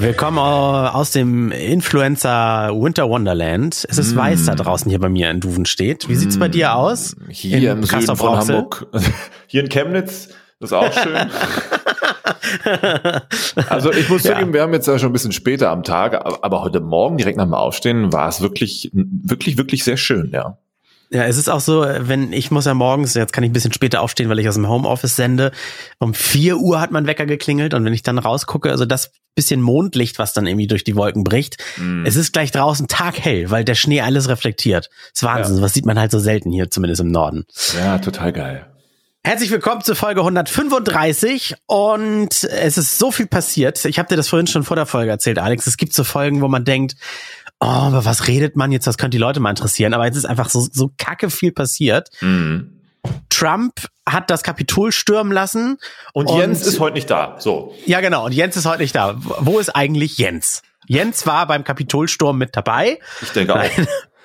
Willkommen aus dem Influencer Winter Wonderland. Es ist mm. weiß da draußen hier bei mir in Duvenstedt. Wie sieht's mm. bei dir aus? Hier in im Süden von Hamburg. Hier in Chemnitz. Das ist auch schön. also ich muss zugeben, ja. wir haben jetzt ja schon ein bisschen später am Tag, aber heute Morgen direkt nach dem Aufstehen war es wirklich, wirklich, wirklich sehr schön, ja. Ja, es ist auch so, wenn ich muss ja morgens, jetzt kann ich ein bisschen später aufstehen, weil ich aus dem Homeoffice sende. Um vier Uhr hat mein Wecker geklingelt und wenn ich dann rausgucke, also das bisschen Mondlicht, was dann irgendwie durch die Wolken bricht, mm. es ist gleich draußen taghell, weil der Schnee alles reflektiert. Das ist Wahnsinn, ja. was sieht man halt so selten hier, zumindest im Norden. Ja, total geil. Herzlich willkommen zur Folge 135 und es ist so viel passiert. Ich habe dir das vorhin schon vor der Folge erzählt, Alex. Es gibt so Folgen, wo man denkt, oh, aber was redet man jetzt? Das könnte die Leute mal interessieren. Aber jetzt ist einfach so, so kacke viel passiert. Mhm. Trump hat das Kapitol stürmen lassen. Und, und Jens ist heute nicht da. So. Ja, genau. Und Jens ist heute nicht da. Wo ist eigentlich Jens? Jens war beim Kapitolsturm mit dabei. Ich denke auch.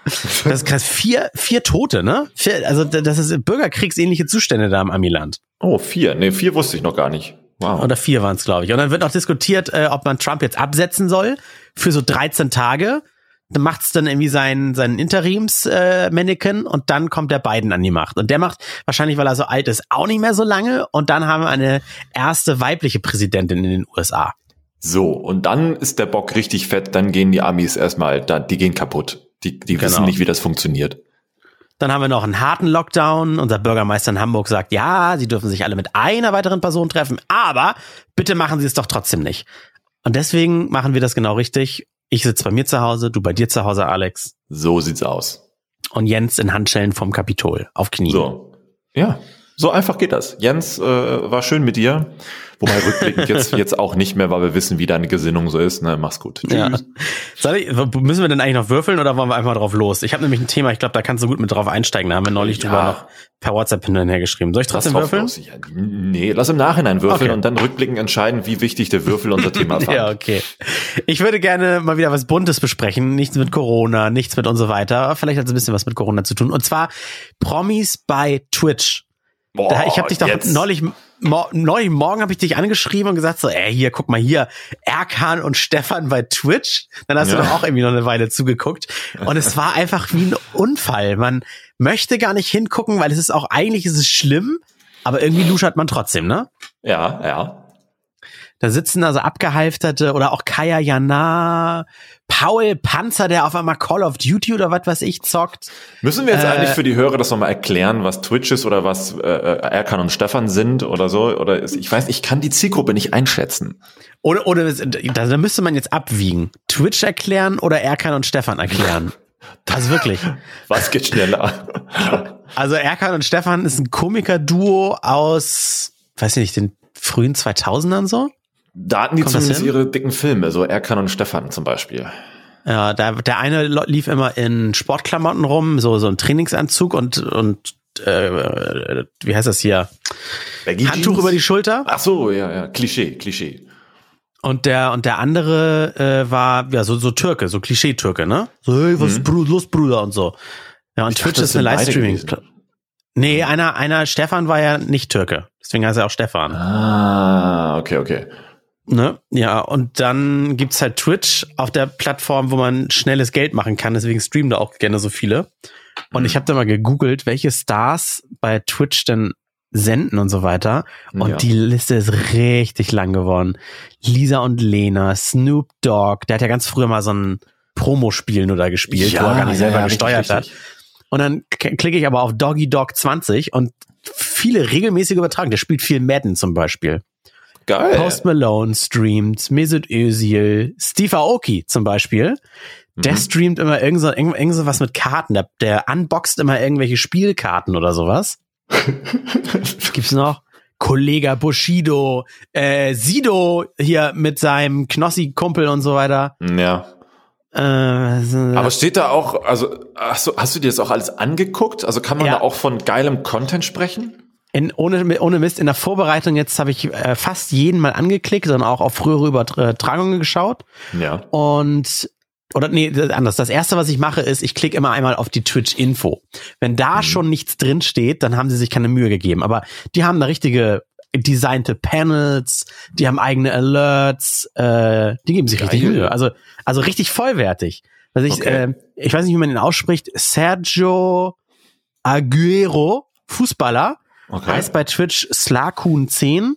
Das ist krass. Vier, vier Tote, ne? Vier, also das ist bürgerkriegsähnliche Zustände da im Amiland. Oh, vier. Nee, vier wusste ich noch gar nicht. Wow. Oder vier waren es, glaube ich. Und dann wird noch diskutiert, äh, ob man Trump jetzt absetzen soll für so 13 Tage dann macht's dann irgendwie seinen, seinen Interims-Mannequin äh, und dann kommt der Biden an die Macht. Und der macht wahrscheinlich, weil er so alt ist, auch nicht mehr so lange. Und dann haben wir eine erste weibliche Präsidentin in den USA. So, und dann ist der Bock richtig fett, dann gehen die Amis erstmal, die gehen kaputt. Die, die genau. wissen nicht, wie das funktioniert. Dann haben wir noch einen harten Lockdown. Unser Bürgermeister in Hamburg sagt, ja, sie dürfen sich alle mit einer weiteren Person treffen, aber bitte machen Sie es doch trotzdem nicht. Und deswegen machen wir das genau richtig ich sitze bei mir zu Hause, du bei dir zu Hause, Alex. So sieht's aus. Und Jens in Handschellen vom Kapitol, auf Knien. So. Ja, so einfach geht das. Jens, äh, war schön mit dir. Wobei rückblickend jetzt, jetzt auch nicht mehr, weil wir wissen, wie deine Gesinnung so ist. Ne? Mach's gut. Tschüss. Ja. Soll ich, müssen wir denn eigentlich noch würfeln oder wollen wir einfach drauf los? Ich habe nämlich ein Thema, ich glaube, da kannst du gut mit drauf einsteigen. Da haben wir neulich ja. drüber noch per WhatsApp hinterher geschrieben. Soll ich trotzdem würfeln? Los. Ja, nee, lass im Nachhinein würfeln okay. und dann rückblickend entscheiden, wie wichtig der Würfel unser Thema fand. ja, okay. Ich würde gerne mal wieder was Buntes besprechen. Nichts mit Corona, nichts mit und so weiter. Vielleicht hat es ein bisschen was mit Corona zu tun. Und zwar Promis bei Twitch. Boah, ich habe dich doch jetzt. neulich, neulich morgen habe ich dich angeschrieben und gesagt so, ey, hier, guck mal hier, Erkan und Stefan bei Twitch. Dann hast ja. du doch auch irgendwie noch eine Weile zugeguckt. Und es war einfach wie ein Unfall. Man möchte gar nicht hingucken, weil es ist auch, eigentlich ist es schlimm, aber irgendwie luschert man trotzdem, ne? Ja, ja. Da sitzen also abgehalfterte oder auch Kaya Jana, Paul Panzer, der auf einmal Call of Duty oder was weiß ich zockt. Müssen wir jetzt äh, eigentlich für die Hörer das nochmal erklären, was Twitch ist oder was äh, Erkan und Stefan sind oder so? Oder ist, ich weiß, ich kann die Zielgruppe nicht einschätzen. Oder, oder da müsste man jetzt abwiegen. Twitch erklären oder Erkan und Stefan erklären. Also wirklich. Was geht schneller? Also Erkan und Stefan ist ein Komiker-Duo aus, weiß ich nicht, den frühen 2000ern so. Da hatten die Kommt zumindest ihre dicken Filme, so Erkan und Stefan zum Beispiel. Ja, der, der eine lief immer in Sportklamotten rum, so, so ein Trainingsanzug und, und äh, wie heißt das hier? Baggy Handtuch Jeans? über die Schulter. Ach so, ja, ja, Klischee, Klischee. Und der und der andere äh, war ja so so Türke, so Klischee-Türke, ne? So hey, was mhm. ist los, Bruder und so. Ja, und ich Twitch dachte, ist eine Livestreaming. Nee, einer einer Stefan war ja nicht Türke, deswegen heißt er auch Stefan. Ah, okay, okay. Ne? Ja, und dann gibt's halt Twitch auf der Plattform, wo man schnelles Geld machen kann. Deswegen streamen da auch gerne so viele. Und mhm. ich habe da mal gegoogelt, welche Stars bei Twitch denn senden und so weiter. Und ja. die Liste ist richtig lang geworden. Lisa und Lena, Snoop Dogg, der hat ja ganz früher mal so ein Promospiel nur da gespielt, ja, wo er gar nicht selber ja, gesteuert richtig, hat. Und dann klicke ich aber auf Doggy Dog 20 und viele regelmäßige Übertragungen. Der spielt viel Madden zum Beispiel. Geil. Post Malone streamt, Mesut Özil, Steve Aoki zum Beispiel. Der mhm. streamt immer irgend so, irgend, irgend so was mit Karten. Der, der unboxt immer irgendwelche Spielkarten oder sowas. Gibt's noch? Kollege Bushido, äh, Sido hier mit seinem Knossi-Kumpel und so weiter. Ja. Äh, Aber steht da auch, also hast du, hast du dir das auch alles angeguckt? Also kann man ja. da auch von geilem Content sprechen? In, ohne, ohne Mist, in der Vorbereitung jetzt habe ich äh, fast jeden mal angeklickt, sondern auch auf frühere Übertragungen geschaut. Ja. Und oder nee, anders. Das erste, was ich mache, ist, ich klicke immer einmal auf die Twitch-Info. Wenn da mhm. schon nichts drin steht, dann haben sie sich keine Mühe gegeben. Aber die haben eine richtige designte Panels, die haben eigene Alerts, äh, die geben sich richtig Geil. Mühe. Also, also richtig vollwertig. Also ich, Okay. äh, ich weiß nicht, wie man ihn ausspricht. Sergio Aguero, Fußballer, Okay. heißt bei Twitch Slakun10,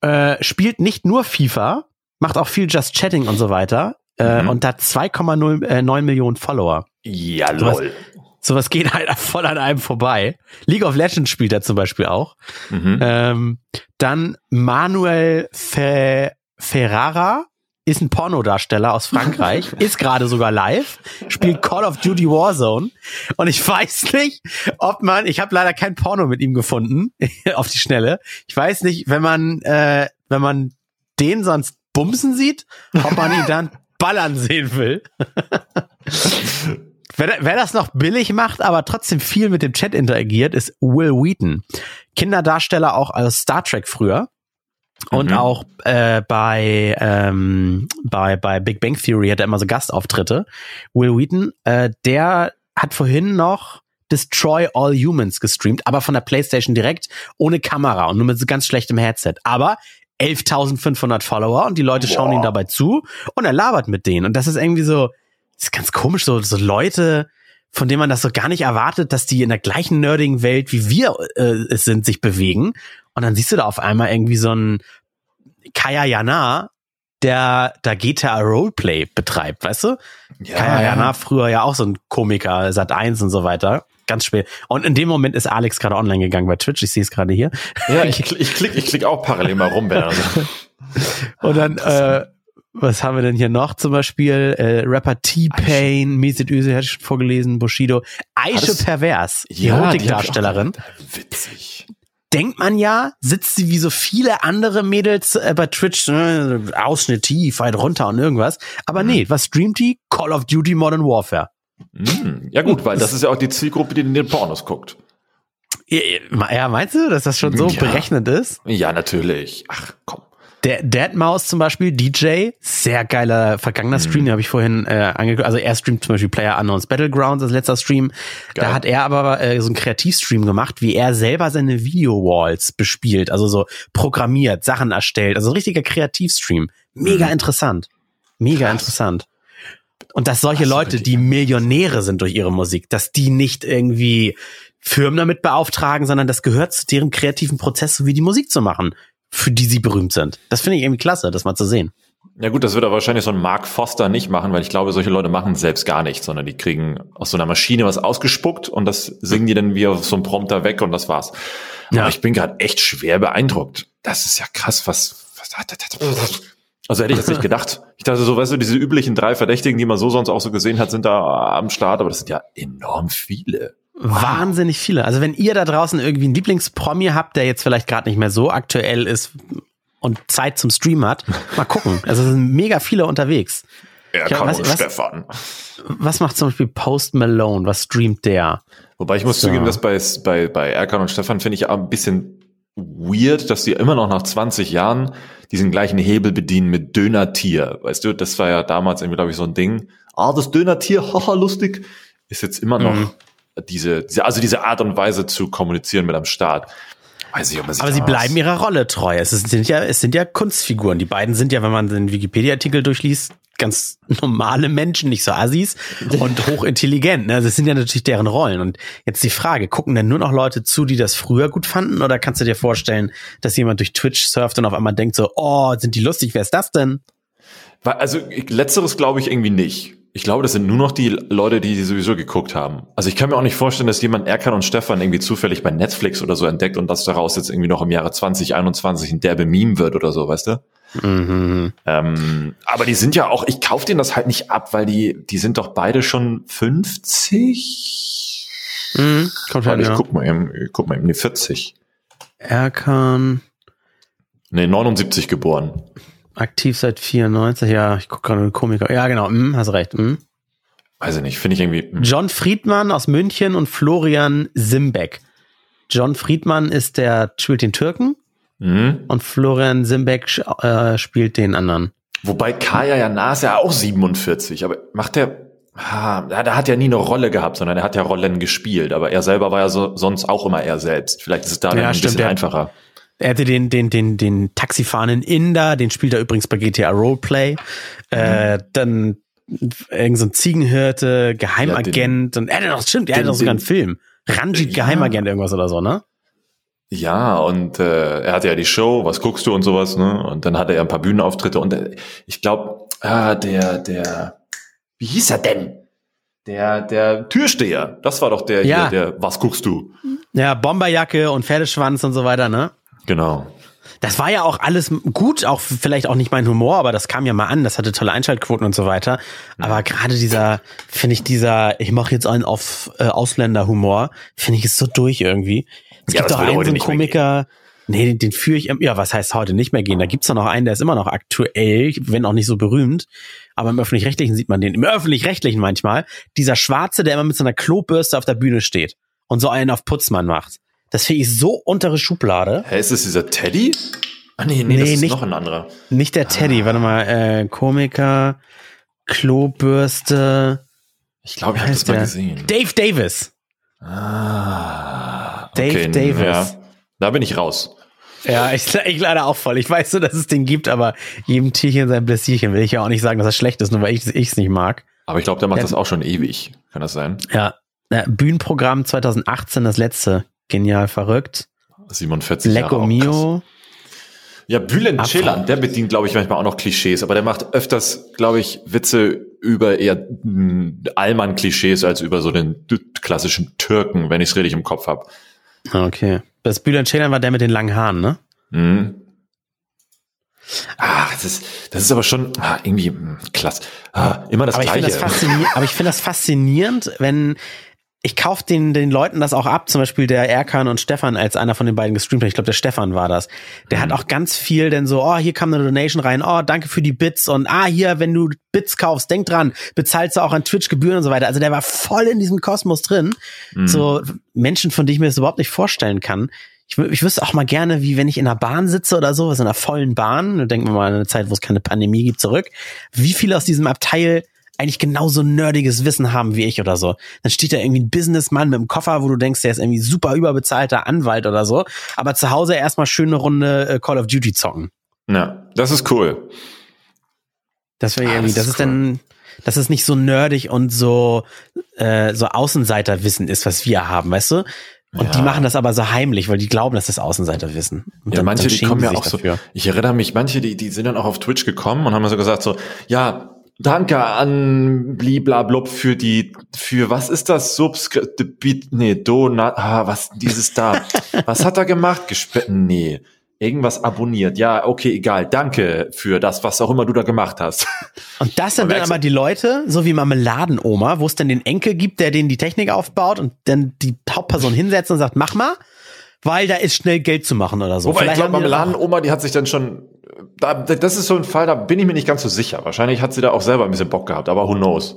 äh, spielt nicht nur FIFA, macht auch viel Just Chatting und so weiter äh, Mhm. und hat 2,9 Millionen Follower. Ja, Sowas- lol. Sowas geht halt voll an einem vorbei. League of Legends spielt er zum Beispiel auch. Mhm. Ähm, dann Manuel Fe Ferrara ist ein Pornodarsteller aus Frankreich, ist gerade sogar live, spielt Call of Duty Warzone und ich weiß nicht, ob man, ich habe leider kein Porno mit ihm gefunden auf die Schnelle. Ich weiß nicht, wenn man äh, wenn man den sonst bumsen sieht, ob man ihn dann ballern sehen will. Wer, wer das noch billig macht, aber trotzdem viel mit dem Chat interagiert, ist Will Wheaton. Kinderdarsteller auch aus Star Trek früher. Und Mhm. auch äh, bei, ähm, bei, bei Big Bang Theory hat er immer so Gastauftritte. Will Wheaton, äh, der hat vorhin noch Destroy All Humans gestreamt, aber von der PlayStation direkt, ohne Kamera und nur mit so ganz schlechtem Headset. Aber 11.500 Follower und die Leute schauen Boah. ihm dabei zu und er labert mit denen. Und das ist irgendwie so, das ist ganz komisch, so, so Leute, von denen man das so gar nicht erwartet, dass die in der gleichen nerdigen Welt wie wir äh, es sind, sich bewegen. Und dann siehst du da auf einmal irgendwie so einen Kaya Jana, der da GTA Roleplay betreibt, weißt du? Kaya Jana früher ja auch so ein Komiker, Sat 1 und so weiter. Ganz spät. Und in dem Moment ist Alex gerade online gegangen bei Twitch. Ich sehe es gerade hier. Ja, ich, ich klick, ich klick auch parallel mal rum, er so. Und dann, äh, was haben wir denn hier noch? Zum Beispiel äh, Rapper T-Pain, Mesut Özil, hatte ich schon vorgelesen, Bushido. Aische das- Pervers, die ich Erotikdarstellerin. Witzig. Denkt man ja, sitzt sie wie so viele andere Mädels äh, bei Twitch, äh, Ausschnitt tief, weit runter und irgendwas. Aber Mhm. nee, was streamt die? Call of Duty Modern Warfare. Mhm. Ja gut, weil das ist ja auch die Zielgruppe, die in den Pornos guckt. Ja, meinst du, dass das schon so Ja. berechnet ist? Ja, natürlich. Ach, komm. Der Deadmaus zum Beispiel, DJ, sehr geiler vergangener Stream, den habe ich vorhin äh, angeguckt. Also er streamt zum Beispiel Player Unknowns Battlegrounds als letzter Stream. Da Geil. hat er aber äh, so einen Kreativstream gemacht, wie er selber seine Video-Walls bespielt, also so programmiert, Sachen erstellt. Also ein richtiger Kreativstream. Mega Mhm. interessant. Mega Krass. interessant. Und dass solche Leute, die Millionäre sind durch ihre Musik, dass die nicht irgendwie Firmen damit beauftragen, sondern das gehört zu deren kreativen Prozess, so wie die Musik zu machen, für die sie berühmt sind. Das finde ich irgendwie klasse, das mal zu sehen. Ja gut, das wird aber wahrscheinlich so ein Mark Foster nicht machen, weil ich glaube, solche Leute machen selbst gar nichts, sondern die kriegen aus so einer Maschine was ausgespuckt und das singen die dann wie auf so einem Prompter weg und das war's. Ja. Aber ich bin gerade echt schwer beeindruckt. Das ist ja krass, was, was also hätte ich jetzt nicht gedacht. Ich dachte so, weißt du, diese üblichen drei Verdächtigen, die man so sonst auch so gesehen hat, sind da am Start, aber das sind ja enorm viele. Wahnsinnig viele. Also wenn ihr da draußen irgendwie einen Lieblingspromi habt, der jetzt vielleicht gerade nicht mehr so aktuell ist und Zeit zum Stream hat, mal gucken. Also es sind mega viele unterwegs. Erkan Ja, was- und was- Stefan. Was macht zum Beispiel Post Malone? Was streamt der? Wobei ich muss So. zugeben, dass bei, bei, bei Erkan und Stefan finde ich auch ein bisschen weird, dass die immer noch nach 20 Jahren diesen gleichen Hebel bedienen mit Dönertier. Weißt du, das war ja damals irgendwie, glaube ich, so ein Ding. Ah, das Dönertier, haha, lustig. Ist jetzt immer noch Mhm. Diese, diese, also diese Art und Weise zu kommunizieren mit am Start. Weiß ich, ob sich Aber sie bleiben ihrer Rolle treu. Es sind ja, es sind ja Kunstfiguren. Die beiden sind ja, wenn man den Wikipedia-Artikel durchliest, ganz normale Menschen, nicht so Assis und hochintelligent. Ne? Also das sind ja natürlich deren Rollen. Und jetzt die Frage, gucken denn nur noch Leute zu, die das früher gut fanden? Oder kannst du dir vorstellen, dass jemand durch Twitch surft und auf einmal denkt so, oh, sind die lustig, wer ist das denn? Also letzteres glaube ich irgendwie nicht. Ich glaube, das sind nur noch die Leute, die sowieso geguckt haben. Also ich kann mir auch nicht vorstellen, dass jemand Erkan und Stefan irgendwie zufällig bei Netflix oder so entdeckt und das daraus jetzt irgendwie noch im Jahre 2021 ein derbe Meme wird oder so, weißt du? Mhm. Ähm, aber die sind ja auch, ich kaufe denen das halt nicht ab, weil die, die sind doch beide schon 50. Mhm. Kommt halt, ich ja. guck mal eben, ich guck mal eben, nee, 40. Erkan, Nee, 79 geboren. Aktiv seit 94. Ja, ich gucke gerade einen Komiker. Ja, genau. Mhm, hast recht. Mhm. Weiß ich nicht, finde ich irgendwie. hm. John Friedmann aus München und Florian Simbeck. John Friedmann ist der, spielt den Türken Mhm. und Florian Simbeck äh, spielt den anderen. Wobei Kaya ja ist ja auch 47, aber macht der, ah, ja, der hat ja nie eine Rolle gehabt, sondern er hat ja Rollen gespielt, aber er selber war ja so, sonst auch immer er selbst. Vielleicht ist es da dann Ja, ein stimmt, bisschen der- einfacher. Er hatte den, den, den, den Taxifahrenden Inder, den spielt er übrigens bei GTA Roleplay. Mhm. Äh, dann irgend so ein Ziegenhirte, Geheimagent ja, den, und er hatte doch, stimmt, er hatte doch sogar einen Film. Ranjit ja. Geheimagent irgendwas oder so, ne? Ja, und äh, er hatte ja die Show, was guckst du und sowas, ne? Und dann hatte er ein paar Bühnenauftritte und äh, ich glaube, ah, der, der, wie hieß er denn? Der, der Türsteher, das war doch der ja. hier, der, was guckst du? Ja, Bomberjacke und Pferdeschwanz und so weiter, ne? Genau. Das war ja auch alles gut, auch vielleicht auch nicht mein Humor, aber das kam ja mal an, das hatte tolle Einschaltquoten und so weiter. Aber gerade dieser, finde ich, dieser, ich mache jetzt einen auf äh, Ausländerhumor, finde ich ist so durch irgendwie. Es ja, gibt doch einen so einen Komiker, nee, den, den führe ich, ja, was heißt heute nicht mehr gehen? Da gibt's doch noch einen, der ist immer noch aktuell, wenn auch nicht so berühmt. Aber im Öffentlich-Rechtlichen sieht man den. Im Öffentlich-Rechtlichen manchmal. Dieser Schwarze, der immer mit so einer Klobürste auf der Bühne steht und so einen auf Putzmann macht. Das finde ich so untere Schublade. Hä, ist das dieser Teddy? Ah, nee, nee, nee das ist nicht, noch ein anderer. Nicht der Teddy, ah. warte mal, äh, Komiker, Klobürste. Ich glaube, ich habe das mal gesehen. Dave Davis. Ah. Dave okay, Davis. Ja, da bin ich raus. Ja, ich, ich leider auch voll. Ich weiß so, dass es den gibt, aber jedem Tierchen sein Bläsierchen will ich ja auch nicht sagen, dass das schlecht ist, nur weil ich es nicht mag. Aber ich glaube, der macht ja. das auch schon ewig. Kann das sein? Ja. Bühnenprogramm 2018, das letzte. Genial verrückt. 47 Lecco Jahre Mio. Ja, Bülent Ceylan, der bedient, glaube ich, manchmal auch noch Klischees, aber der macht öfters, glaube ich, Witze über eher hm, Allmann-Klischees als über so den klassischen Türken, wenn ich es richtig im Kopf habe. Okay. Das Bülent Ceylan war der mit den langen Haaren, ne? Mhm. Ah, das ist, das ist aber schon ah, irgendwie mh, hm, klasse. Ah, immer das aber Gleiche. Ich das aber ich finde das faszinierend, wenn ich kaufe den, den Leuten das auch ab, zum Beispiel der Erkan und Stefan, als einer von den beiden gestreamt hat. Ich glaube, der Stefan war das. Der mhm. hat auch ganz viel denn so, oh, hier kam eine Donation rein, oh, danke für die Bits und ah, hier, wenn du Bits kaufst, denk dran, bezahlst du auch an Twitch Gebühren und so weiter. Also der war voll in diesem Kosmos drin. Mhm. So Menschen, von denen ich mir das überhaupt nicht vorstellen kann. Ich, ich wüsste auch mal gerne, wie wenn ich in einer Bahn sitze oder so, was in einer vollen Bahn, denken wir mal an eine Zeit, wo es keine Pandemie gibt, zurück, wie viele aus diesem Abteil eigentlich genauso nerdiges Wissen haben wie ich oder so. Dann steht da irgendwie ein Businessmann mit einem Koffer, wo du denkst, der ist irgendwie super überbezahlter Anwalt oder so, aber zu Hause erstmal schöne Runde äh, Call of Duty zocken. Ja, das ist cool. Das wäre ah, irgendwie, das, das ist, cool. dann, dass es nicht so nerdig und so, äh, so Außenseiterwissen ist, was wir haben, weißt du? Und ja. die machen das aber so heimlich, weil die glauben, dass das Außenseiter wissen. Und ja, dann, manche, dann die kommen ja auch dafür. so. Ich erinnere mich, manche, die, die sind dann auch auf Twitch gekommen und haben so gesagt so, ja, Danke an bliblablub für die, für was ist das? Subskript, nee, Donat, ah, was, dieses da. was hat er gemacht? Gespe nee. Irgendwas abonniert. Ja, okay, egal. Danke für das, was auch immer du da gemacht hast. Und das sind dann aber die Leute, so wie Marmeladenoma, wo es dann den Enkel gibt, der denen die Technik aufbaut und dann die Hauptperson hinsetzt und sagt, mach mal weil da ist schnell Geld zu machen oder so. Wobei Vielleicht ich glaube, Marmeladenoma, die hat sich dann schon, da, das ist so ein Fall, da bin ich mir nicht ganz so sicher. Wahrscheinlich hat sie da auch selber ein bisschen Bock gehabt, aber who knows.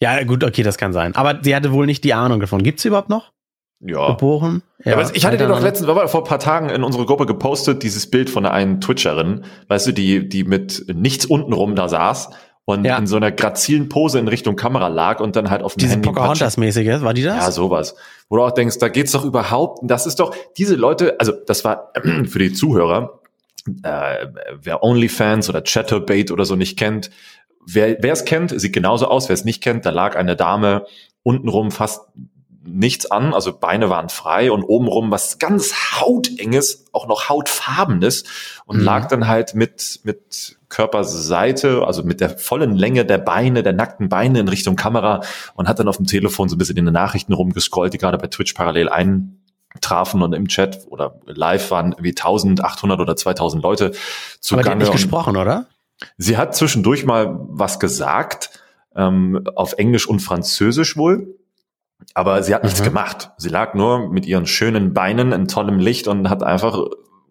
Ja, gut, okay, das kann sein. Aber sie hatte wohl nicht die Ahnung davon. Gibt's sie überhaupt noch? Ja. Geboren? Ja, aber ich hatte dir doch letztens, war vor ein paar Tagen in unsere Gruppe gepostet, dieses Bild von einer einen Twitcherin, weißt du, die, die mit nichts untenrum da saß und ja. in so einer grazilen Pose in Richtung Kamera lag und dann halt auf dem Diese Handy Pocahontas-mäßige, war die das? Ja, sowas. Wo du auch denkst, da geht's doch überhaupt, das ist doch, diese Leute, also das war für die Zuhörer, äh, wer OnlyFans oder Chatterbait oder so nicht kennt, wer es kennt, sieht genauso aus, wer es nicht kennt, da lag eine Dame untenrum fast nichts an, also Beine waren frei und obenrum was ganz hautenges, auch noch hautfarbenes und mhm. lag dann halt mit, mit Körperseite, also mit der vollen Länge der Beine, der nackten Beine in Richtung Kamera und hat dann auf dem Telefon so ein bisschen in den Nachrichten rumgescrollt, die gerade bei Twitch parallel eintrafen und im Chat oder live waren wie 1800 oder 2000 Leute zu Aber die hat nicht gesprochen, oder? Sie hat zwischendurch mal was gesagt, ähm, auf Englisch und Französisch wohl. Aber sie hat nichts mhm. gemacht. Sie lag nur mit ihren schönen Beinen in tollem Licht und hat einfach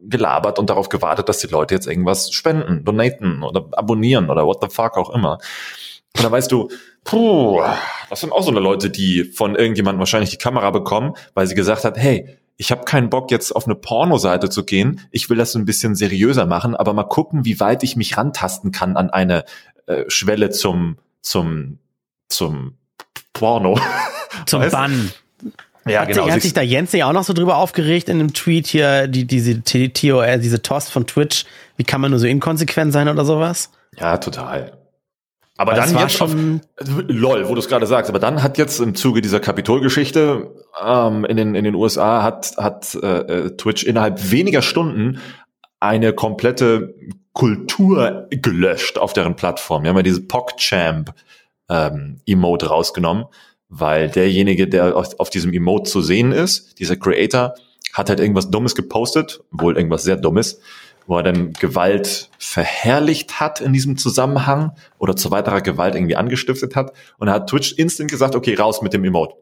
gelabert und darauf gewartet, dass die Leute jetzt irgendwas spenden, donaten oder abonnieren oder what the fuck auch immer. Und da weißt du, puh, das sind auch so eine Leute, die von irgendjemandem wahrscheinlich die Kamera bekommen, weil sie gesagt hat, hey, ich habe keinen Bock jetzt auf eine Pornoseite zu gehen. Ich will das so ein bisschen seriöser machen, aber mal gucken, wie weit ich mich rantasten kann an eine äh, Schwelle zum zum zum Porno. Zum weißt? Bann. Ja, hat, genau. Hat sich da Jens nicht auch noch so drüber aufgeregt in einem Tweet hier, die, diese TOR, diese Tost von Twitch, wie kann man nur so inkonsequent sein oder sowas? Ja, total. Aber Weil dann jetzt schon auf, lol, wo du es gerade sagst, aber dann hat jetzt im Zuge dieser Kapitolgeschichte ähm, in, den, in den USA hat, hat äh, äh, Twitch innerhalb weniger Stunden eine komplette Kultur gelöscht auf deren Plattform. Wir haben ja diese PogChamp ähm, Emote rausgenommen, weil derjenige, der auf, auf diesem Emote zu sehen ist, dieser Creator, hat halt irgendwas Dummes gepostet, wohl irgendwas sehr Dummes wo er dann Gewalt verherrlicht hat in diesem Zusammenhang oder zu weiterer Gewalt irgendwie angestiftet hat. Und da hat Twitch instant gesagt, okay, raus mit dem Emote.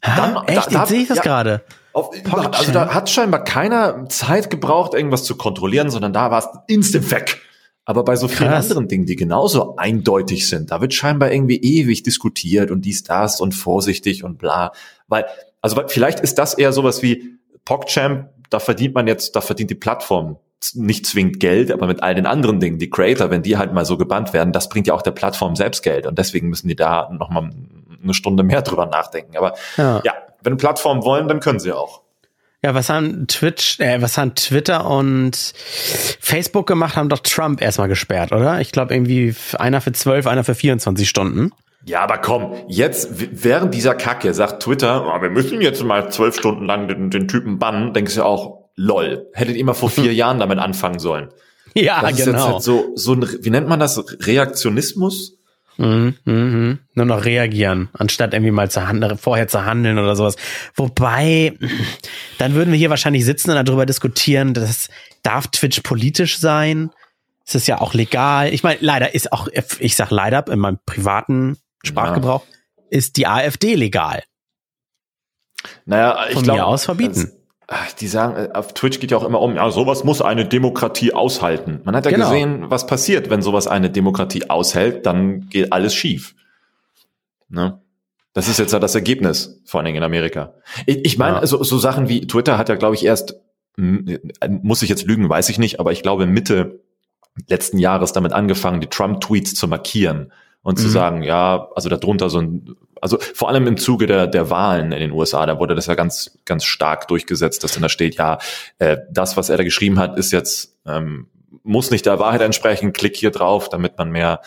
Dann, ha, echt? Da, Jetzt sehe ich das ja, gerade. also da hat scheinbar keiner Zeit gebraucht, irgendwas zu kontrollieren, sondern da war es instant weg. Aber bei so vielen Krass. anderen Dingen, die genauso eindeutig sind, da wird scheinbar irgendwie ewig diskutiert und dies, das und vorsichtig und bla. Weil, also vielleicht ist das eher sowas wie PogChamp, da verdient man jetzt, da verdient die Plattform nicht zwingend Geld, aber mit all den anderen Dingen, die Creator, wenn die halt mal so gebannt werden, das bringt ja auch der Plattform selbst Geld und deswegen müssen die da nochmal eine Stunde mehr drüber nachdenken. Aber ja, ja wenn Plattformen wollen, dann können sie auch. Ja, was haben Twitch, äh, was haben Twitter und Facebook gemacht, haben doch Trump erstmal gesperrt, oder? Ich glaube irgendwie einer für zwölf, einer für 24 Stunden. Ja, aber komm, jetzt während dieser Kacke sagt Twitter, oh, wir müssen jetzt mal zwölf Stunden lang den, den Typen bannen, denkst du auch, lol, hättet ihr mal vor vier Jahren damit anfangen sollen. Ja, das ist genau. Jetzt halt so, so ein, wie nennt man das? Reaktionismus? Mhm, mhm. Nur noch reagieren, anstatt irgendwie mal zu handeln, vorher zu handeln oder sowas. Wobei, dann würden wir hier wahrscheinlich sitzen und darüber diskutieren, dass darf Twitch politisch sein? Es ist ja auch legal. Ich meine, leider ist auch, ich sag leider in meinem privaten Sprachgebrauch, ja. ist die AfD legal. Naja, ich glaube. aus verbieten die sagen, äh, auf Twitch geht ja auch immer um, ja, sowas muss eine Demokratie aushalten. Man hat ja genau. gesehen, was passiert, wenn sowas eine Demokratie aushält, dann geht alles schief. Ne? Das ist jetzt ja das Ergebnis, vor allen Dingen in Amerika. Ich, ich meine, ja. so, so Sachen wie Twitter hat ja, glaube ich, erst, muss ich jetzt lügen, weiß ich nicht, aber ich glaube Mitte letzten Jahres damit angefangen, die Trump-Tweets zu markieren und mhm. zu sagen, ja, also darunter so ein also vor allem im Zuge der, der Wahlen in den USA, da wurde das ja ganz, ganz stark durchgesetzt, dass dann da steht, ja, äh, das, was er da geschrieben hat, ist jetzt, ähm, muss nicht der Wahrheit entsprechen, klick hier drauf, damit man mehr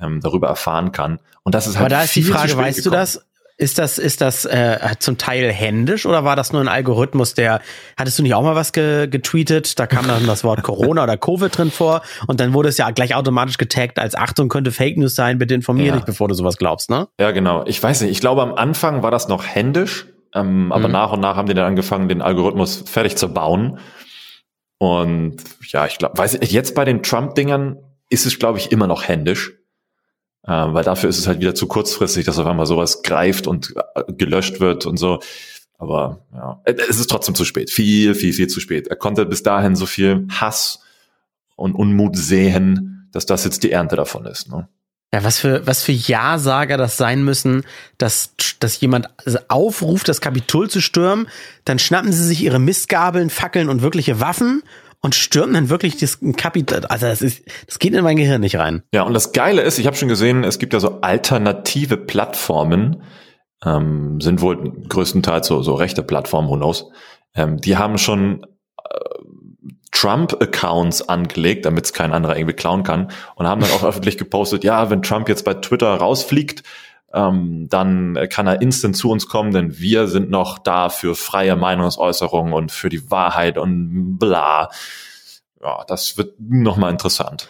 ähm, darüber erfahren kann. Und das ist halt. Aber da ist die Frage, weißt gekommen. du das? Ist das, ist das äh, zum Teil händisch oder war das nur ein Algorithmus, der, hattest du nicht auch mal was ge getweetet? Da kam dann das Wort Corona oder Covid drin vor und dann wurde es ja gleich automatisch getaggt als Achtung, könnte Fake News sein, bitte informier ja. dich, bevor du sowas glaubst, ne? Ja, genau. Ich weiß nicht, ich glaube am Anfang war das noch händisch, ähm, aber mhm. nach und nach haben die dann angefangen, den Algorithmus fertig zu bauen. Und ja, ich glaube, weiß ich, jetzt bei den Trump-Dingern ist es, glaube ich, immer noch händisch. Ähm, weil dafür ist es halt wieder zu kurzfristig, dass auf einmal sowas greift und äh, gelöscht wird und so. Aber ja, es ist trotzdem zu spät. Viel, viel, viel zu spät. Er konnte bis dahin so viel Hass und Unmut sehen, dass das jetzt die Ernte davon ist. Ne? Ja, was für, was für Ja-Sager das sein müssen, dass, dass jemand aufruft, das Kapitol zu stürmen, dann schnappen sie sich ihre Mistgabeln, Fackeln und wirkliche Waffen und stürmen dann wirklich das Kapital. Also das ist, das geht in mein Gehirn nicht rein. Ja, und das Geile ist, ich habe schon gesehen, es gibt ja so alternative Plattformen, ähm, sind wohl größtenteils so, so rechte Plattformen, who knows. Ähm, die haben schon äh, Trump-Accounts angelegt, damit es kein anderer irgendwie klauen kann und haben dann auch öffentlich gepostet, ja, wenn Trump jetzt bei Twitter rausfliegt, ähm, dann kann er instant zu uns kommen, denn wir sind noch da für freie Meinungsäußerung und für die Wahrheit und bla. Ja, das wird nochmal interessant.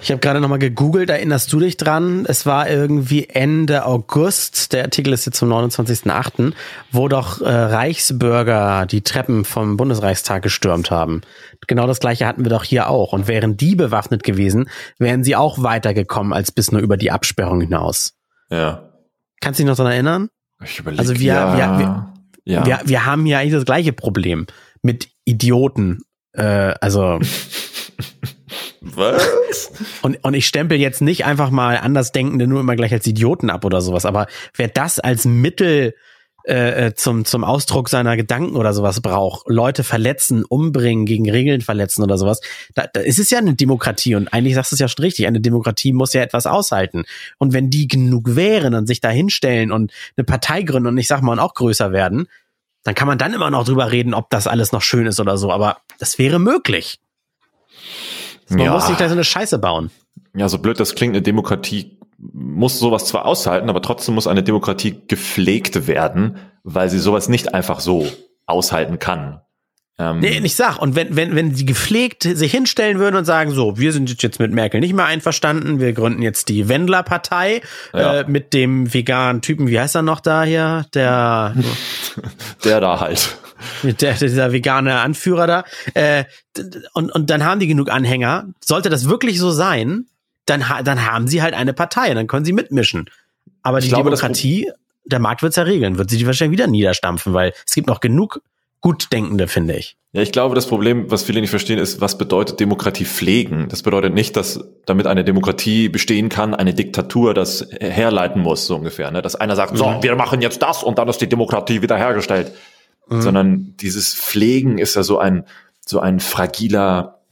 Ich habe gerade nochmal gegoogelt, erinnerst du dich dran? Es war irgendwie Ende August, der Artikel ist jetzt zum 29.08., wo doch äh, Reichsbürger die Treppen vom Bundesreichstag gestürmt haben. Genau das gleiche hatten wir doch hier auch. Und wären die bewaffnet gewesen, wären sie auch weitergekommen als bis nur über die Absperrung hinaus. Ja. Kannst du dich noch daran erinnern? Ich überlege, also wir, ja, wir, wir, ja. wir, wir haben ja eigentlich das gleiche Problem mit Idioten. Äh, also Was? Und, und ich stempel jetzt nicht einfach mal Andersdenkende nur immer gleich als Idioten ab oder sowas, aber wer das als Mittel äh, äh, zum, zum Ausdruck seiner Gedanken oder sowas braucht, Leute verletzen, umbringen, gegen Regeln verletzen oder sowas, da, da ist es ja eine Demokratie und eigentlich sagst du es ja schon richtig, eine Demokratie muss ja etwas aushalten. Und wenn die genug wären und sich da hinstellen und eine Partei gründen und ich sag mal und auch größer werden, Dann kann man dann immer noch drüber reden, ob das alles noch schön ist oder so, aber das wäre möglich. Man Ja. muss nicht da so eine Scheiße bauen. Ja, so blöd das klingt, eine Demokratie muss sowas zwar aushalten, aber trotzdem muss eine Demokratie gepflegt werden, weil sie sowas nicht einfach so aushalten kann. Ähm, Nee, ich sag, und wenn, wenn, wenn die gepflegt sich hinstellen würden und sagen, so, wir sind jetzt mit Merkel nicht mehr einverstanden, wir gründen jetzt die Wendler-Partei Ja. äh, mit dem veganen Typen, wie heißt er noch da hier? Der, Der da halt. mit der, dieser vegane Anführer da. Äh, und, und dann haben die genug Anhänger. Sollte das wirklich so sein, dann, dann haben sie halt eine Partei, dann können sie mitmischen. Aber Ich die glaube, Demokratie, der Markt wird's ja regeln, wird sie die wahrscheinlich wieder niederstampfen, weil es gibt noch genug Gutdenkende, finde ich. Ja, ich glaube, das Problem, was viele nicht verstehen, ist, was bedeutet Demokratie pflegen? Das bedeutet nicht, dass damit eine Demokratie bestehen kann, eine Diktatur das herleiten muss, so ungefähr. Ne? Dass einer sagt, so, wir machen jetzt das und dann ist die Demokratie wiederhergestellt. Sondern dieses Pflegen ist ja so ein, so ein fragiler,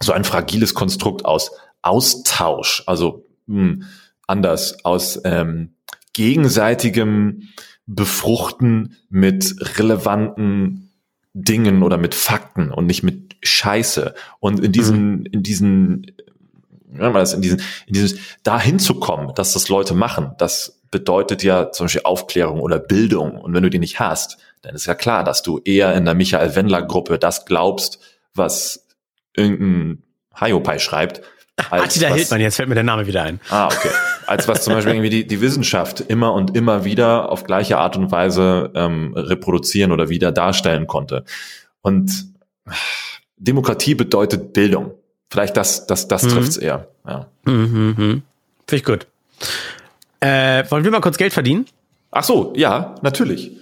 so ein fragiles Konstrukt aus Austausch, also hm, anders, aus ähm, gegenseitigem Befruchten mit relevanten Dingen oder mit Fakten und nicht mit Scheiße. Und in diesen, in diesen, ja, mal das in diesen, in dieses, da hinzukommen, dass das Leute machen, das bedeutet ja zum Beispiel Aufklärung oder Bildung. Und wenn du die nicht hast, dann ist ja klar, dass du eher in der Michael Wendler Gruppe das glaubst, was irgendein Hiopai schreibt. Als Attila was- Hildmann, jetzt fällt mir der Name wieder ein. Ah, okay. Als was zum Beispiel irgendwie die, die Wissenschaft immer und immer wieder auf gleiche Art und Weise ähm, reproduzieren oder wieder darstellen konnte. Und Demokratie bedeutet Bildung. Vielleicht das, das, das Mhm. trifft's eher. Ja. Mhm, mhm. Finde ich gut. Äh, wollen wir mal kurz Geld verdienen? Ach so, ja, natürlich.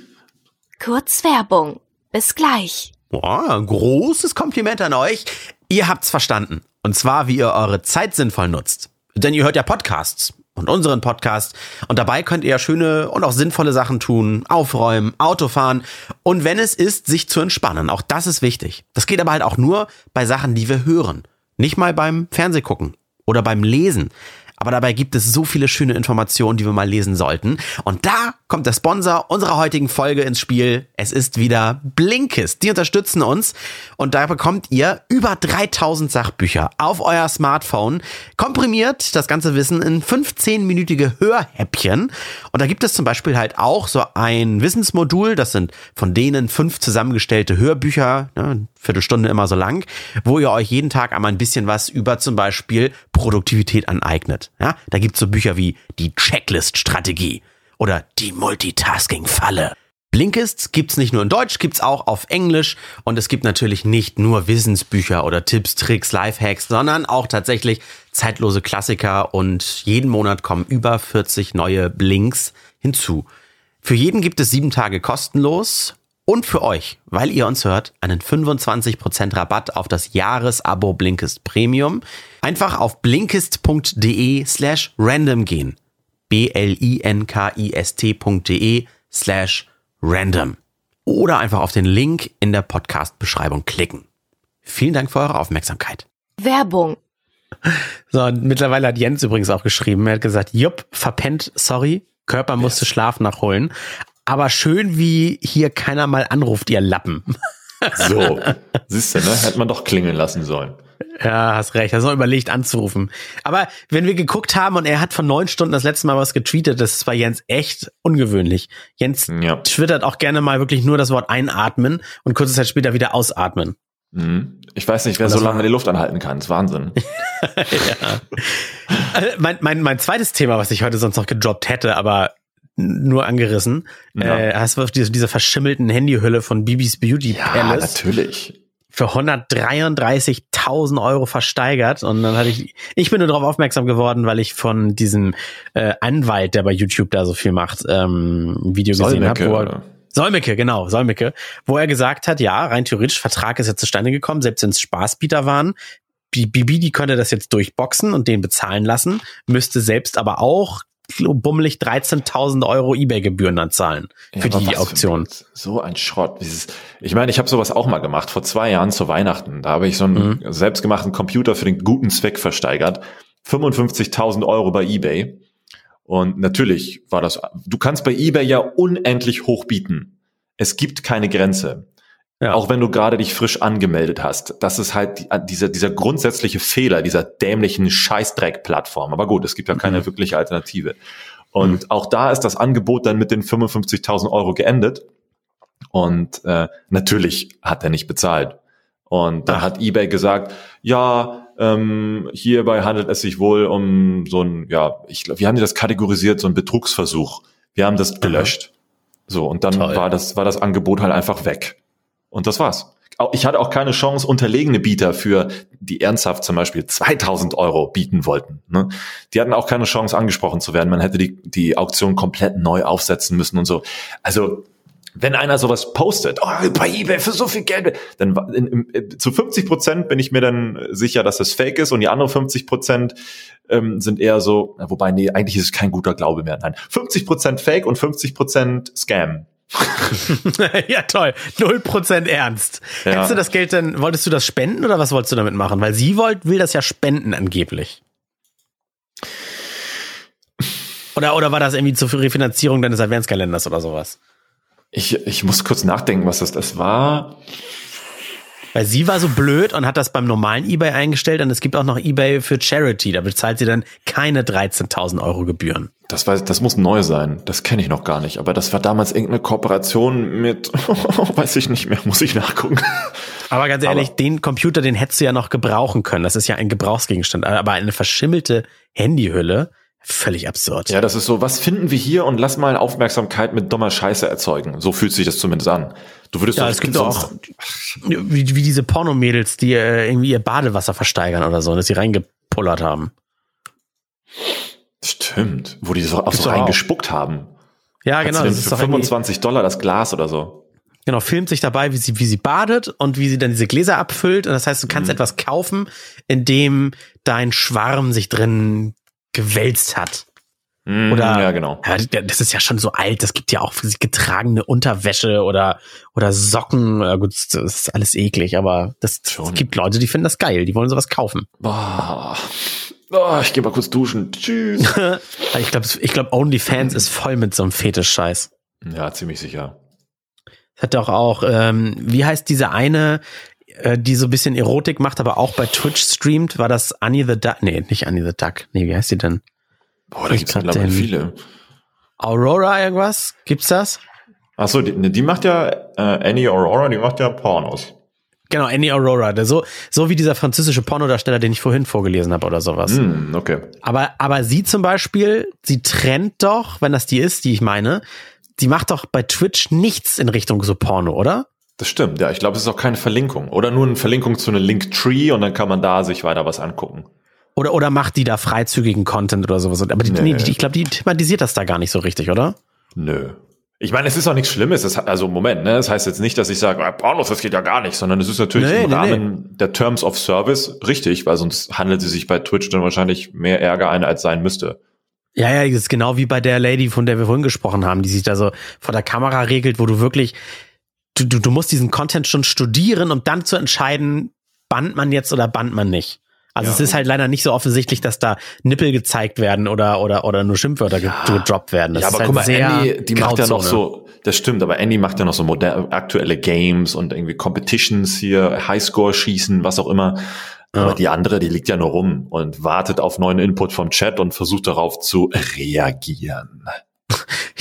Kurz Werbung. Bis gleich. Boah, ein großes Kompliment an euch. Ihr habt's verstanden. Und zwar, wie ihr eure Zeit sinnvoll nutzt. Denn ihr hört ja Podcasts und unseren Podcast. Und dabei könnt ihr ja schöne und auch sinnvolle Sachen tun. Aufräumen, Autofahren. Und wenn es ist, sich zu entspannen. Auch das ist wichtig. Das geht aber halt auch nur bei Sachen, die wir hören. Nicht mal beim Fernsehgucken oder beim Lesen. Aber dabei gibt es so viele schöne Informationen, die wir mal lesen sollten. Und da kommt der Sponsor unserer heutigen Folge ins Spiel. Es ist wieder Blinkist. Die unterstützen uns. Und da bekommt ihr über 3000 Sachbücher auf euer Smartphone. Komprimiert das ganze Wissen in 15-minütige Hörhäppchen. Und da gibt es zum Beispiel halt auch so ein Wissensmodul. Das sind von denen fünf zusammengestellte Hörbücher. Ne, Viertelstunde immer so lang, wo ihr euch jeden Tag einmal ein bisschen was über zum Beispiel Produktivität aneignet. Ja, da gibt's so Bücher wie die Checklist-Strategie oder die Multitasking-Falle. Blinkist gibt's nicht nur in Deutsch, gibt's auch auf Englisch und es gibt natürlich nicht nur Wissensbücher oder Tipps, Tricks, Lifehacks, sondern auch tatsächlich zeitlose Klassiker und jeden Monat kommen über 40 neue Blinks hinzu. Für jeden gibt es sieben Tage kostenlos und für euch, weil ihr uns hört, einen 25% Rabatt auf das Jahresabo Blinkist Premium. Einfach auf blinkist.de slash random gehen. B-L-I-N-K-I-S-T.de slash random. Oder einfach auf den Link in der Podcast-Beschreibung klicken. Vielen Dank für eure Aufmerksamkeit. Werbung. So, und mittlerweile hat Jens übrigens auch geschrieben. Er hat gesagt, jupp, verpennt, sorry, Körper musste Schlaf nachholen. Aber schön, wie hier keiner mal anruft, ihr Lappen. So, siehst du, ne? Hätte man doch klingeln lassen sollen. Ja, hast recht. Hast noch überlegt anzurufen. Aber wenn wir geguckt haben und er hat von neun Stunden das letzte Mal was getweetet, das ist bei Jens echt ungewöhnlich. Jens Ja. twittert auch gerne mal wirklich nur das Wort einatmen und kurze Zeit später wieder ausatmen. Mhm. Ich weiß nicht, wer so lange die Luft anhalten kann. Das ist Wahnsinn. Äh, mein, mein, mein zweites Thema, was ich heute sonst noch gedroppt hätte, aber nur angerissen, Ja. äh, hast du diese, diese verschimmelten Handyhülle von Bibis Beauty Ja, Palace natürlich. Für 133.000 Euro versteigert und dann hatte ich, ich bin nur darauf aufmerksam geworden, weil ich von diesem äh, Anwalt, der bei YouTube da so viel macht, ähm, ein Video gesehen habe, Solmecke? Solmecke, genau, Solmecke, wo er gesagt hat, ja, rein theoretisch, Vertrag ist jetzt zustande gekommen, selbst wenn es Spaßbieter waren. Die Bibi, die könnte das jetzt durchboxen und den bezahlen lassen, müsste selbst aber auch bummelig 13.000 Euro Ebay-Gebühren dann zahlen Ja, für die für Auktion. ein- So ein Schrott. Dieses, ich meine, ich habe sowas auch mal gemacht, vor zwei Jahren zu Weihnachten. Da habe ich so einen Mhm. selbstgemachten Computer für den guten Zweck versteigert. 55.000 Euro bei eBay. Und natürlich war das, du kannst bei eBay ja unendlich hoch bieten. es gibt keine Grenze. Ja. Auch wenn du gerade dich frisch angemeldet hast. Das ist halt die, dieser, dieser grundsätzliche Fehler dieser dämlichen Scheißdreck-Plattform. Aber gut, es gibt ja keine Mhm. wirkliche Alternative. Und auch da ist das Angebot dann mit den 55.000 Euro geendet. Und äh, natürlich hat er nicht bezahlt. Und dann Ach. hat eBay gesagt, ja, ähm, hierbei handelt es sich wohl um so ein, ja, ich glaube, wie haben die das kategorisiert, so ein Betrugsversuch. Wir haben das gelöscht. So, und dann Toll. war das, war das Angebot halt einfach weg. Und das war's. Ich hatte auch keine Chance, unterlegene Bieter für die ernsthaft zum Beispiel 2000 Euro bieten wollten. Ne? Die hatten auch keine Chance, angesprochen zu werden. Man hätte die, die Auktion komplett neu aufsetzen müssen und so. Also, wenn einer sowas postet, oh, bei eBay für so viel Geld, dann in, in, äh, zu 50 Prozent bin ich mir dann sicher, dass das Fake ist und die anderen 50 Prozent ähm, sind eher so, wobei, nee, eigentlich ist es kein guter Glaube mehr. Nein, 50 Prozent Fake und 50 Prozent Scam. ja, toll. Null Prozent ernst. Ja. Hättest du das Geld denn, wolltest du das spenden oder was wolltest du damit machen? Weil sie wollt, will das ja spenden angeblich. Oder, oder war das irgendwie zur Refinanzierung deines Adventskalenders oder sowas? Ich, ich muss kurz nachdenken, was das, das war. Weil sie war so blöd und hat das beim normalen Ebay eingestellt und es gibt auch noch Ebay für Charity. Da bezahlt sie dann keine 13.000 Euro Gebühren. Das, weiß, das muss neu sein. Das kenne ich noch gar nicht. Aber das war damals irgendeine Kooperation mit, weiß ich nicht mehr, muss ich nachgucken. Aber ganz ehrlich, den Computer, den hättest du ja noch gebrauchen können. Das ist ja ein Gebrauchsgegenstand. Aber eine verschimmelte Handyhülle, völlig absurd. Ja, das ist so, was finden wir hier und lass mal Aufmerksamkeit mit dummer Scheiße erzeugen. So fühlt sich das zumindest an. Du würdest Ja, doch es gibt auch wie, wie diese Pornomädels, die äh, irgendwie ihr Badewasser versteigern oder so, dass sie reingepullert haben. Stimmt, wo die so Gibt's so auch. reingespuckt haben. Ja, Hat genau. Das ist für doch irgendwie, 25 Dollar das Glas oder so. genau, filmt sich dabei, wie sie, wie sie badet und wie sie dann diese Gläser abfüllt. Und das heißt, du kannst Mhm. etwas kaufen, in dem dein Schwarm sich drin gewälzt hat. Mm, Oder- ja, genau. Ja, das ist ja schon so alt. Das gibt ja auch getragene Unterwäsche oder, oder Socken. Ja, gut, das ist alles eklig, aber das, es gibt Leute, die finden das geil. Die wollen sowas kaufen. Boah. Oh, ich gehe mal kurz duschen. Tschüss. Ich glaube, ich glaub, OnlyFans ist voll mit so einem Fetisch-Scheiß. ja, ziemlich sicher. Hat doch auch, ähm, wie heißt diese eine, äh, die so ein bisschen Erotik macht, aber auch bei Twitch streamt? War das Annie the Duck? Nee, nicht Annie the Duck. Nee, wie heißt die denn? Boah, da gibt's mittlerweile viele. Aurora irgendwas? Gibt's das? Ach so, die, ne, die macht ja, äh, Annie Aurora, die macht ja Pornos. Genau, Annie Aurora. Der so, so wie dieser französische Pornodarsteller, den ich vorhin vorgelesen habe oder sowas. Hm, okay. Aber, aber sie zum Beispiel, sie trennt doch, wenn das die ist, die ich meine, sie macht doch bei Twitch nichts in Richtung so Porno, oder? Das stimmt, ja. Ich glaube, es ist auch keine Verlinkung. Oder nur eine Verlinkung zu einem Linktree und dann kann man da sich weiter was angucken. Oder, oder macht die da freizügigen Content oder sowas? Aber die, Nee. die, ich glaube, die thematisiert das da gar nicht so richtig, oder? Nö. Ich meine, es ist auch nichts Schlimmes. Es, hat- also Moment, ne? Das heißt jetzt nicht, dass ich sage, ah, Pornos, das geht ja gar nicht, sondern es ist natürlich Nee, im nee, Rahmen der Terms of Service richtig, weil sonst handelt sie sich bei Twitch dann wahrscheinlich mehr Ärger ein, als sein müsste. Ja, ja, das ist genau wie bei der Lady, von der wir vorhin gesprochen haben, die sich da so vor der Kamera regelt, wo du wirklich, du, du, du musst diesen Content schon studieren, um dann zu entscheiden, bannt man jetzt oder bannt man nicht. Also Ja. es ist halt leider nicht so offensichtlich, dass da Nippel gezeigt werden oder oder oder nur Schimpfwörter ge- gedroppt werden. Das ja, aber halt guck mal, Andy, die macht ja noch so, das stimmt, aber Andy macht ja noch so moderne, aktuelle Games und irgendwie Competitions hier, Highscore-Schießen, was auch immer. Aber Ja. die andere, die liegt ja nur rum und wartet auf neuen Input vom Chat und versucht darauf zu reagieren.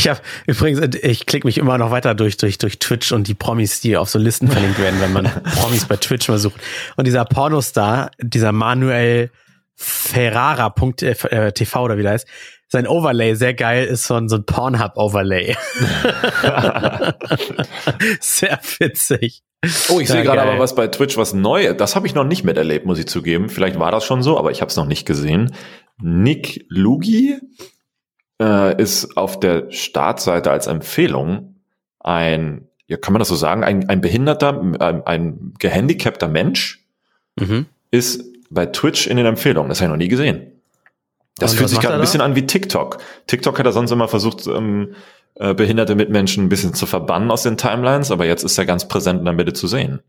Ich habe übrigens, ich klicke mich immer noch weiter durch, durch, durch Twitch und die Promis, die auf so Listen verlinkt werden, wenn man Promis bei Twitch mal sucht. Und dieser Pornostar, dieser Manuel Ferrara.tv oder wie der heißt, sein Overlay, sehr geil, ist so ein, so ein Pornhub-Overlay. sehr witzig. Oh, ich sehe gerade aber was bei Twitch, was neu, das habe ich noch nicht miterlebt, muss ich zugeben. Vielleicht war das schon so, aber ich habe es noch nicht gesehen. Nick Lugi äh, ist auf der Startseite als Empfehlung ein, ja, kann man das so sagen, ein, ein behinderter, ein, ein gehandicapter Mensch Mhm. ist bei Twitch in den Empfehlungen. Das habe ich noch nie gesehen. Das Und fühlt sich gerade er ein da? bisschen an wie TikTok. TikTok hat er sonst immer versucht, ähm, äh, behinderte Mitmenschen ein bisschen zu verbannen aus den Timelines, aber jetzt ist er ganz präsent in der Mitte zu sehen.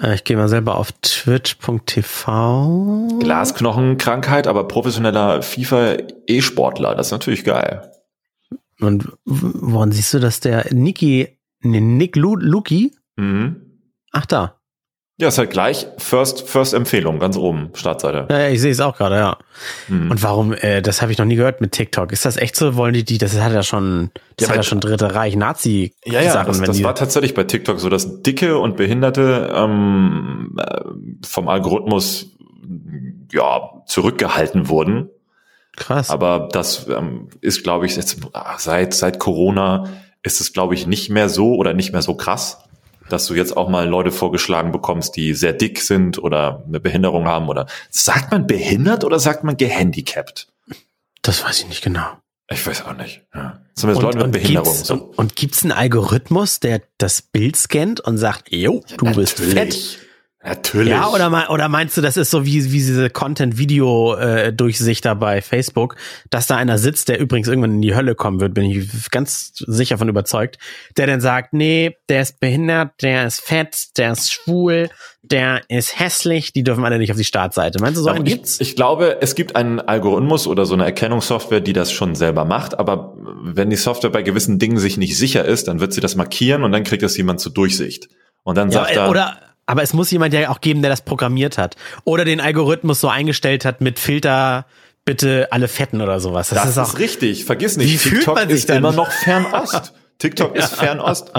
Äh, Ich gehe mal selber auf twitch.tv. Glasknochenkrankheit, aber professioneller FIFA-E-Sportler. Das ist natürlich geil. Und woran siehst du, dass der Niki Nee, Nick Lu Luki? Mhm. Ach da. Ja, ist halt gleich First, First Empfehlung, ganz oben, Startseite. Ja, ja, ich sehe es auch gerade, ja. Mhm. Und warum, äh, das habe ich noch nie gehört mit TikTok. Ist das echt so? Wollen die die, das hat ja schon, das Ja, hat ja schon Dritte Reich Nazi Ja, ja, Sachen, das, das war tatsächlich bei TikTok so, dass Dicke und Behinderte ähm, äh, vom Algorithmus ja zurückgehalten wurden. krass. Aber das ähm, ist, glaube ich, jetzt ah, seit seit Corona ist es, glaube ich, nicht mehr so oder nicht mehr so krass, dass du jetzt auch mal Leute vorgeschlagen bekommst, die sehr dick sind oder eine Behinderung haben oder sagt man behindert oder sagt man gehandicapt? das weiß ich nicht genau. Ich weiß auch nicht. Ja. Zumindest Leute mit Behinderung. gibt's, So. und, und gibt's einen Algorithmus, der das Bild scannt und sagt, jo, du bist fett? Natürlich. Ja, oder, mei- oder meinst du, das ist so wie, wie diese Content-Video-Durchsichter bei Facebook, dass da einer sitzt, der übrigens irgendwann in die Hölle kommen wird, bin ich ganz sicher von überzeugt, der dann sagt, nee, der ist behindert, der ist fett, der ist schwul, der ist hässlich, die dürfen alle nicht auf die Startseite. Meinst du, so einen ich, gibt's? ich glaube, es gibt einen Algorithmus oder so eine Erkennungssoftware, die das schon selber macht. Aber wenn die Software bei gewissen Dingen sich nicht sicher ist, dann wird sie das markieren und dann kriegt das jemand zur Durchsicht. Und dann Ja, sagt äh, er, oder, aber es muss jemand ja auch geben, der das programmiert hat. Oder den Algorithmus so eingestellt hat mit Filter, bitte alle Fetten oder sowas. Das, das ist ist, auch, richtig. Vergiss nicht, Wie fühlt TikTok man sich ist dann? immer noch Fernost. TikTok ist Fernost.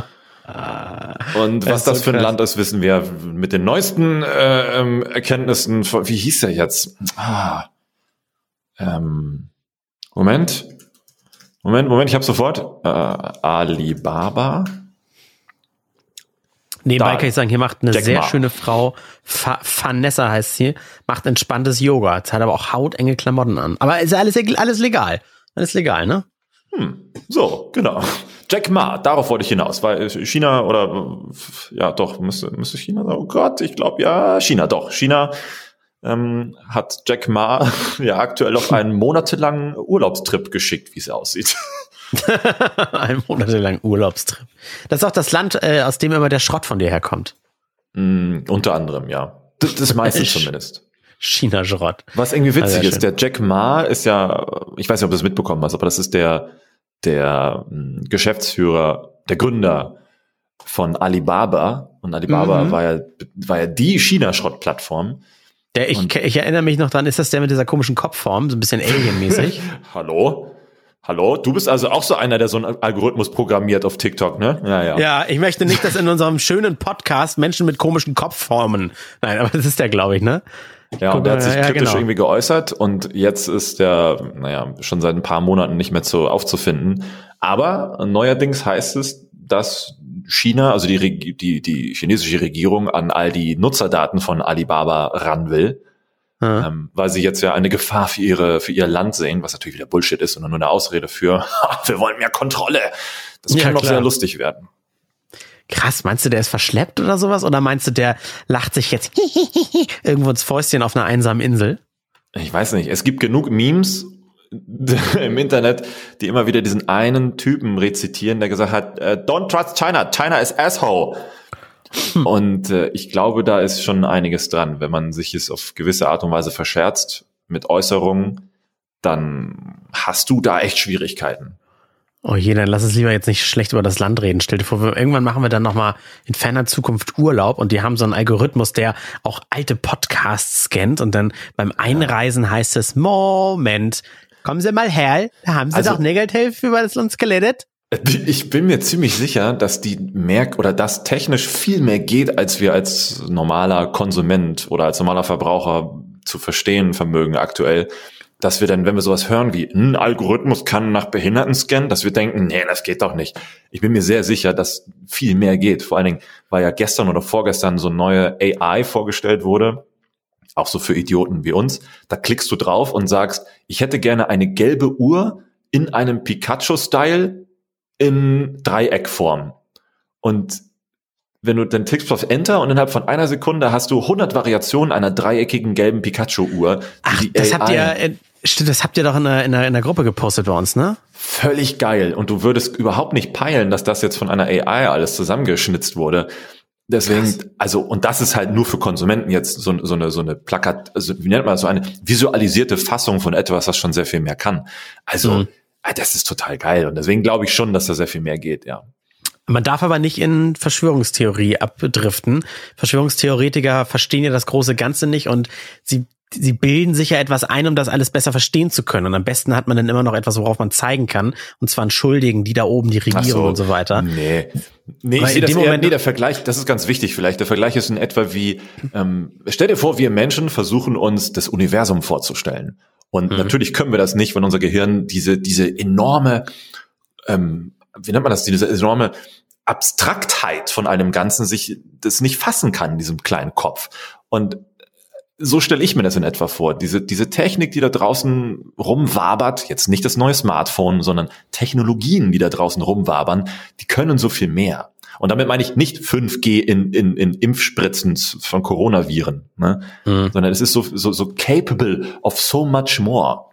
Und was ist das so für ein krass. Land ist, wissen wir mit den neuesten äh, ähm, Erkenntnissen. von- Wie hieß der jetzt? Ah. Ähm, Moment. Moment, Moment, ich habe sofort. Äh, Alibaba. Nebenbei Da. kann ich sagen, hier macht eine sehr Ma. schöne Frau, Fa Vanessa heißt sie, macht entspanntes Yoga, hat aber auch hautenge Klamotten an. Aber ist alles, alles legal. Alles legal, ne? So, genau. Jack Ma, darauf wollte ich hinaus, weil China oder äh, ja doch, müsste, müsste China sein. Oh Gott, ich glaube ja, China, doch. China ähm, hat Jack Ma ja aktuell auf einen monatelangen Urlaubstrip geschickt, wie es aussieht. Ein monatelang Urlaubstrip. Das ist auch das Land, äh, aus dem immer der Schrott von dir herkommt. Mm, unter anderem, ja. Das, das meiste zumindest. China-Schrott. Was irgendwie witzig sehr ist, der Jack Ma ist ja, ich weiß nicht, ob du es mitbekommen hast, aber das ist der, der mh, Geschäftsführer, der Gründer von Alibaba. Und Alibaba Mhm. war ja, war ja die China-Schrott-Plattform. Der, ich, ich erinnere mich noch dran, ist das der mit dieser komischen Kopfform, so ein bisschen Alien-mäßig? Hallo? Hallo? Du bist also auch so einer, der so einen Algorithmus programmiert auf TikTok, ne? Ja, ja. ja, ich möchte nicht, dass in unserem schönen Podcast Menschen mit komischen Kopfformen. Nein, aber das ist der, glaube ich, ne? Ja, Guck und der hat sich ja, kritisch genau. irgendwie geäußert und jetzt ist der, naja, schon seit ein paar Monaten nicht mehr zu aufzufinden. Aber neuerdings heißt es, dass China, also die, die, die chinesische Regierung an all die Nutzerdaten von Alibaba ran will, Ja. ähm, weil sie jetzt ja eine Gefahr für ihre, für ihr Land sehen, was natürlich wieder Bullshit ist, sondern nur eine Ausrede für, wir wollen mehr Kontrolle. Das Ja, kann doch sehr lustig werden. Krass, meinst du, der ist verschleppt oder sowas? Oder meinst du, der lacht sich jetzt irgendwo ins Fäustchen auf einer einsamen Insel? Ich weiß nicht, es gibt genug Memes im Internet, die immer wieder diesen einen Typen rezitieren, der gesagt hat, äh, don't trust China, China is asshole. Und äh, ich glaube, da ist schon einiges dran. Wenn man sich es auf gewisse Art und Weise verscherzt mit Äußerungen, dann hast du da echt Schwierigkeiten. Oh je, dann lass uns lieber jetzt nicht schlecht über das Land reden. Stell dir vor, wir- irgendwann machen wir dann nochmal in ferner Zukunft Urlaub und die haben so einen Algorithmus, der auch alte Podcasts scannt und dann beim Einreisen heißt es, Moment, kommen Sie mal her, da haben Sie Also- doch Nägeltelf über das uns gelettet. Ich bin mir ziemlich sicher, dass die mehr oder dass technisch viel mehr geht, als wir als normaler Konsument oder als normaler Verbraucher zu verstehen vermögen aktuell. Dass wir dann, wenn wir sowas hören wie ein Algorithmus kann nach Behinderten scannen, dass wir denken, nee, das geht doch nicht. Ich bin mir sehr sicher, dass viel mehr geht. Vor allen Dingen, weil ja gestern oder vorgestern so eine neue AI vorgestellt wurde, auch so für Idioten wie uns. Da klickst du drauf und sagst, ich hätte gerne eine gelbe Uhr in einem Pikachu-Style in Dreieckform. Und wenn du dann klickst auf Enter und innerhalb von einer Sekunde hast du 100 Variationen einer dreieckigen gelben Pikachu-Uhr. Ach, das habt ihr, äh, stimmt, das habt ihr doch in der, in, der, in der Gruppe gepostet bei uns, ne? Völlig geil. Und du würdest überhaupt nicht peilen, dass das jetzt von einer AI alles zusammengeschnitzt wurde. Deswegen, also, und das ist halt nur für Konsumenten jetzt so, so eine, so eine Plakat, also, wie nennt man das, so eine visualisierte Fassung von etwas, was schon sehr viel mehr kann. Also, Mhm. ah, das ist total geil. Und deswegen glaube ich schon, dass da sehr viel mehr geht, ja. Man darf aber nicht in Verschwörungstheorie abdriften. Verschwörungstheoretiker verstehen ja das große Ganze nicht und sie sie bilden sich ja etwas ein, um das alles besser verstehen zu können. Und am besten hat man dann immer noch etwas, worauf man zeigen kann. Und zwar einen Schuldigen, die da oben die Regierung so, und so weiter. Nee. Nee, ich sehe das eher, nee, der Vergleich, das ist ganz wichtig vielleicht. Der Vergleich ist in etwa wie, ähm, stell dir vor, wir Menschen versuchen uns das Universum vorzustellen. Und mhm. natürlich können wir das nicht, wenn unser Gehirn diese, diese enorme, ähm, wie nennt man das, diese enorme Abstraktheit von einem Ganzen sich das nicht fassen kann in diesem kleinen Kopf. Und so stelle ich mir das in etwa vor. Diese, diese Technik, die da draußen rumwabert, jetzt nicht das neue Smartphone, sondern Technologien, die da draußen rumwabern, die können so viel mehr. Und damit meine ich nicht 5G in, in, in Impfspritzen von Coronaviren, ne? Mhm. sondern es ist so, so, so capable of so much more.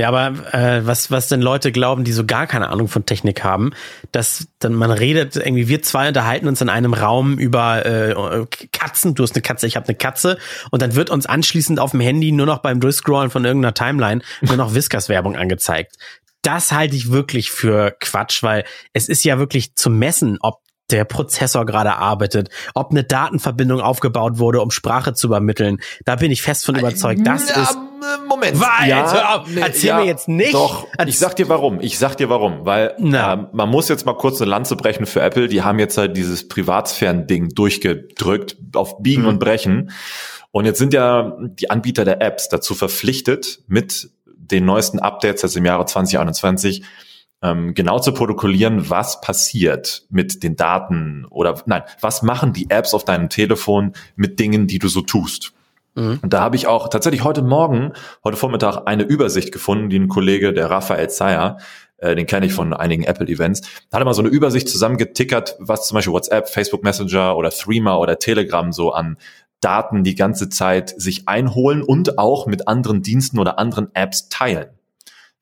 Ja, aber äh, was, was denn Leute glauben, die so gar keine Ahnung von Technik haben, dass dann man redet, irgendwie wir zwei unterhalten uns in einem Raum über äh, Katzen, du hast eine Katze, ich habe eine Katze und dann wird uns anschließend auf dem Handy nur noch beim Durchscrollen von irgendeiner Timeline nur noch Whiskas-Werbung angezeigt. Das halte ich wirklich für Quatsch, weil es ist ja wirklich zu messen, ob der Prozessor gerade arbeitet, ob eine Datenverbindung aufgebaut wurde, um Sprache zu übermitteln. Da bin ich fest von überzeugt. Das ist Moment. Weit, ja, erzähl ja, mir jetzt nicht. Doch, ich sag dir warum. Ich sag dir warum, weil äh, man muss jetzt mal kurz eine Lanze brechen für Apple. Die haben jetzt halt dieses Privatsphären-Ding durchgedrückt auf Biegen mhm. und Brechen. Und jetzt sind ja die Anbieter der Apps dazu verpflichtet, mit den neuesten Updates, also im Jahre 2021, ähm, genau zu protokollieren, was passiert mit den Daten oder nein, was machen die Apps auf deinem Telefon mit Dingen, die du so tust. Mhm. Und da habe ich auch tatsächlich heute Morgen, heute Vormittag eine Übersicht gefunden, die ein Kollege, der Raphael Zeyer, äh, den kenne ich von einigen Apple-Events, hat mal so eine Übersicht zusammengetickert, was zum Beispiel WhatsApp, Facebook Messenger oder Threema oder Telegram so an Daten die ganze Zeit sich einholen und auch mit anderen Diensten oder anderen Apps teilen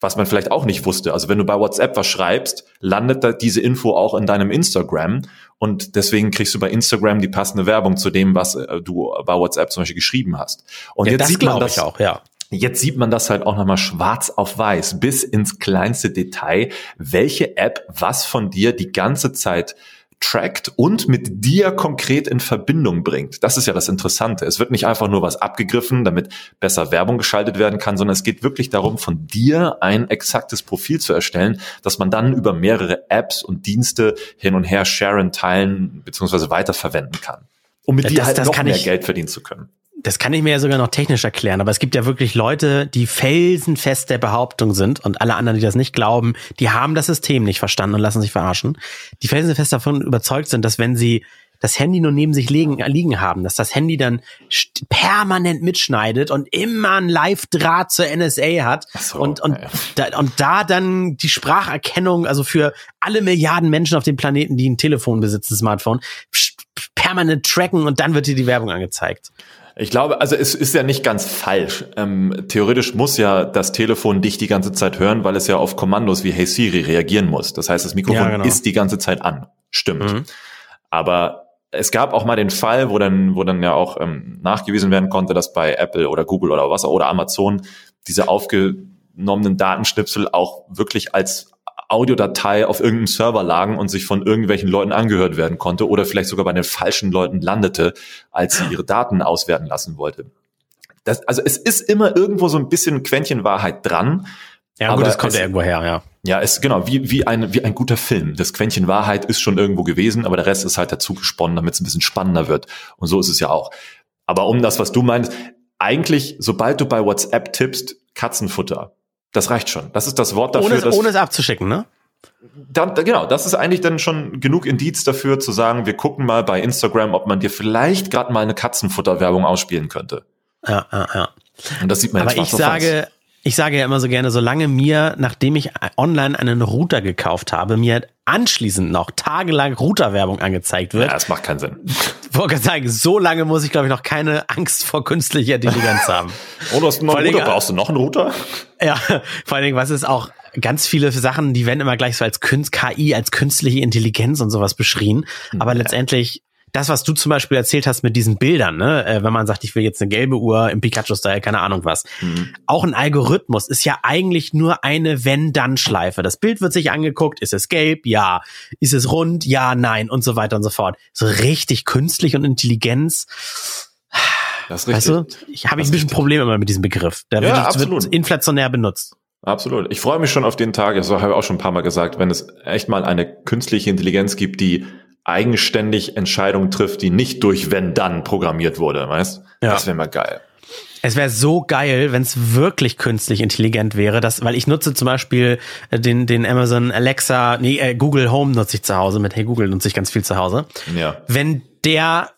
was man vielleicht auch nicht wusste. Also wenn du bei WhatsApp was schreibst, landet da diese Info auch in deinem Instagram und deswegen kriegst du bei Instagram die passende Werbung zu dem, was äh, du bei WhatsApp zum Beispiel geschrieben hast. Und ja, jetzt sieht man das auch, ja. Jetzt sieht man das halt auch nochmal schwarz auf weiß, bis ins kleinste Detail, welche App was von dir die ganze Zeit trackt und mit dir konkret in Verbindung bringt. Das ist ja das Interessante. Es wird nicht einfach nur was abgegriffen, damit besser Werbung geschaltet werden kann, sondern es geht wirklich darum, von dir ein exaktes Profil zu erstellen, dass man dann über mehrere Apps und Dienste hin und her sharen, teilen bzw. weiterverwenden kann. Um mit das, dir halt noch mehr Geld verdienen zu können das kann ich mir ja sogar noch technisch erklären, aber es gibt ja wirklich Leute, die felsenfest der Behauptung sind und alle anderen, die das nicht glauben, die haben das System nicht verstanden und lassen sich verarschen, die felsenfest davon überzeugt sind, dass wenn sie das Handy nur neben sich liegen, liegen haben, dass das Handy dann permanent mitschneidet und immer ein Live-Draht zur NSA hat so, und, und, da, und da dann die Spracherkennung, also für alle Milliarden Menschen auf dem Planeten, die ein Telefon besitzen, Smartphone, permanent tracken und dann wird dir die Werbung angezeigt. Ich glaube, also es ist ja nicht ganz falsch. Ähm, theoretisch muss ja das Telefon dich die ganze Zeit hören, weil es ja auf Kommandos wie Hey Siri reagieren muss. Das heißt, das Mikrofon ja, genau. ist die ganze Zeit an. Stimmt. Mhm. Aber es gab auch mal den Fall, wo dann, wo dann ja auch ähm, nachgewiesen werden konnte, dass bei Apple oder Google oder was oder Amazon diese aufgenommenen Datenschnipsel auch wirklich als Audiodatei auf irgendeinem Server lagen und sich von irgendwelchen Leuten angehört werden konnte oder vielleicht sogar bei den falschen Leuten landete, als sie ihre Daten auswerten lassen wollte. Das, also es ist immer irgendwo so ein bisschen Quäntchen Wahrheit dran. Ja, gut, das kommt ja irgendwo her, ja. Ja, ist genau, wie, wie, ein, wie ein guter Film. Das Quäntchen Wahrheit ist schon irgendwo gewesen, aber der Rest ist halt dazu gesponnen, damit es ein bisschen spannender wird. Und so ist es ja auch. Aber um das, was du meinst, eigentlich, sobald du bei WhatsApp tippst, Katzenfutter, das reicht schon. Das ist das Wort dafür. Ohne, dass, ohne es abzuschicken, ne? Dann, genau, das ist eigentlich dann schon genug Indiz dafür zu sagen, wir gucken mal bei Instagram, ob man dir vielleicht gerade mal eine Katzenfutterwerbung ausspielen könnte. Ja, ja, ja. Und das sieht man Aber ich sage, ich sage ja immer so gerne, solange mir, nachdem ich online einen Router gekauft habe, mir anschließend noch tagelang Routerwerbung angezeigt wird. Ja, das macht keinen Sinn. Wollte sagen, so lange muss ich, glaube ich, noch keine Angst vor künstlicher Intelligenz haben. Oh, du hast einen Router, brauchst du noch einen Router? Ja, vor allen Dingen, was ist auch ganz viele Sachen, die werden immer gleich so als KI, als künstliche Intelligenz und sowas beschrien. Aber ja. letztendlich das, was du zum Beispiel erzählt hast mit diesen Bildern, ne, äh, wenn man sagt, ich will jetzt eine gelbe Uhr im Pikachu-Style, keine Ahnung was. Mhm. Auch ein Algorithmus ist ja eigentlich nur eine Wenn-Dann-Schleife. Das Bild wird sich angeguckt, ist es gelb? Ja. Ist es rund? Ja, nein und so weiter und so fort. So richtig künstlich und Intelligenz. Das ist richtig. Weißt du, ich habe ein bisschen Probleme immer mit diesem Begriff. Der ja, wird, wird inflationär benutzt. Absolut. Ich freue mich schon auf den Tag, das habe ich auch schon ein paar Mal gesagt, wenn es echt mal eine künstliche Intelligenz gibt, die eigenständig Entscheidungen trifft, die nicht durch wenn dann programmiert wurde, weißt? Ja. Das wäre mal geil. Es wäre so geil, wenn es wirklich künstlich intelligent wäre, dass, weil ich nutze zum Beispiel äh, den, den Amazon Alexa, nee, äh, Google Home nutze ich zu Hause, mit Hey Google nutze ich ganz viel zu Hause. Ja. Wenn der,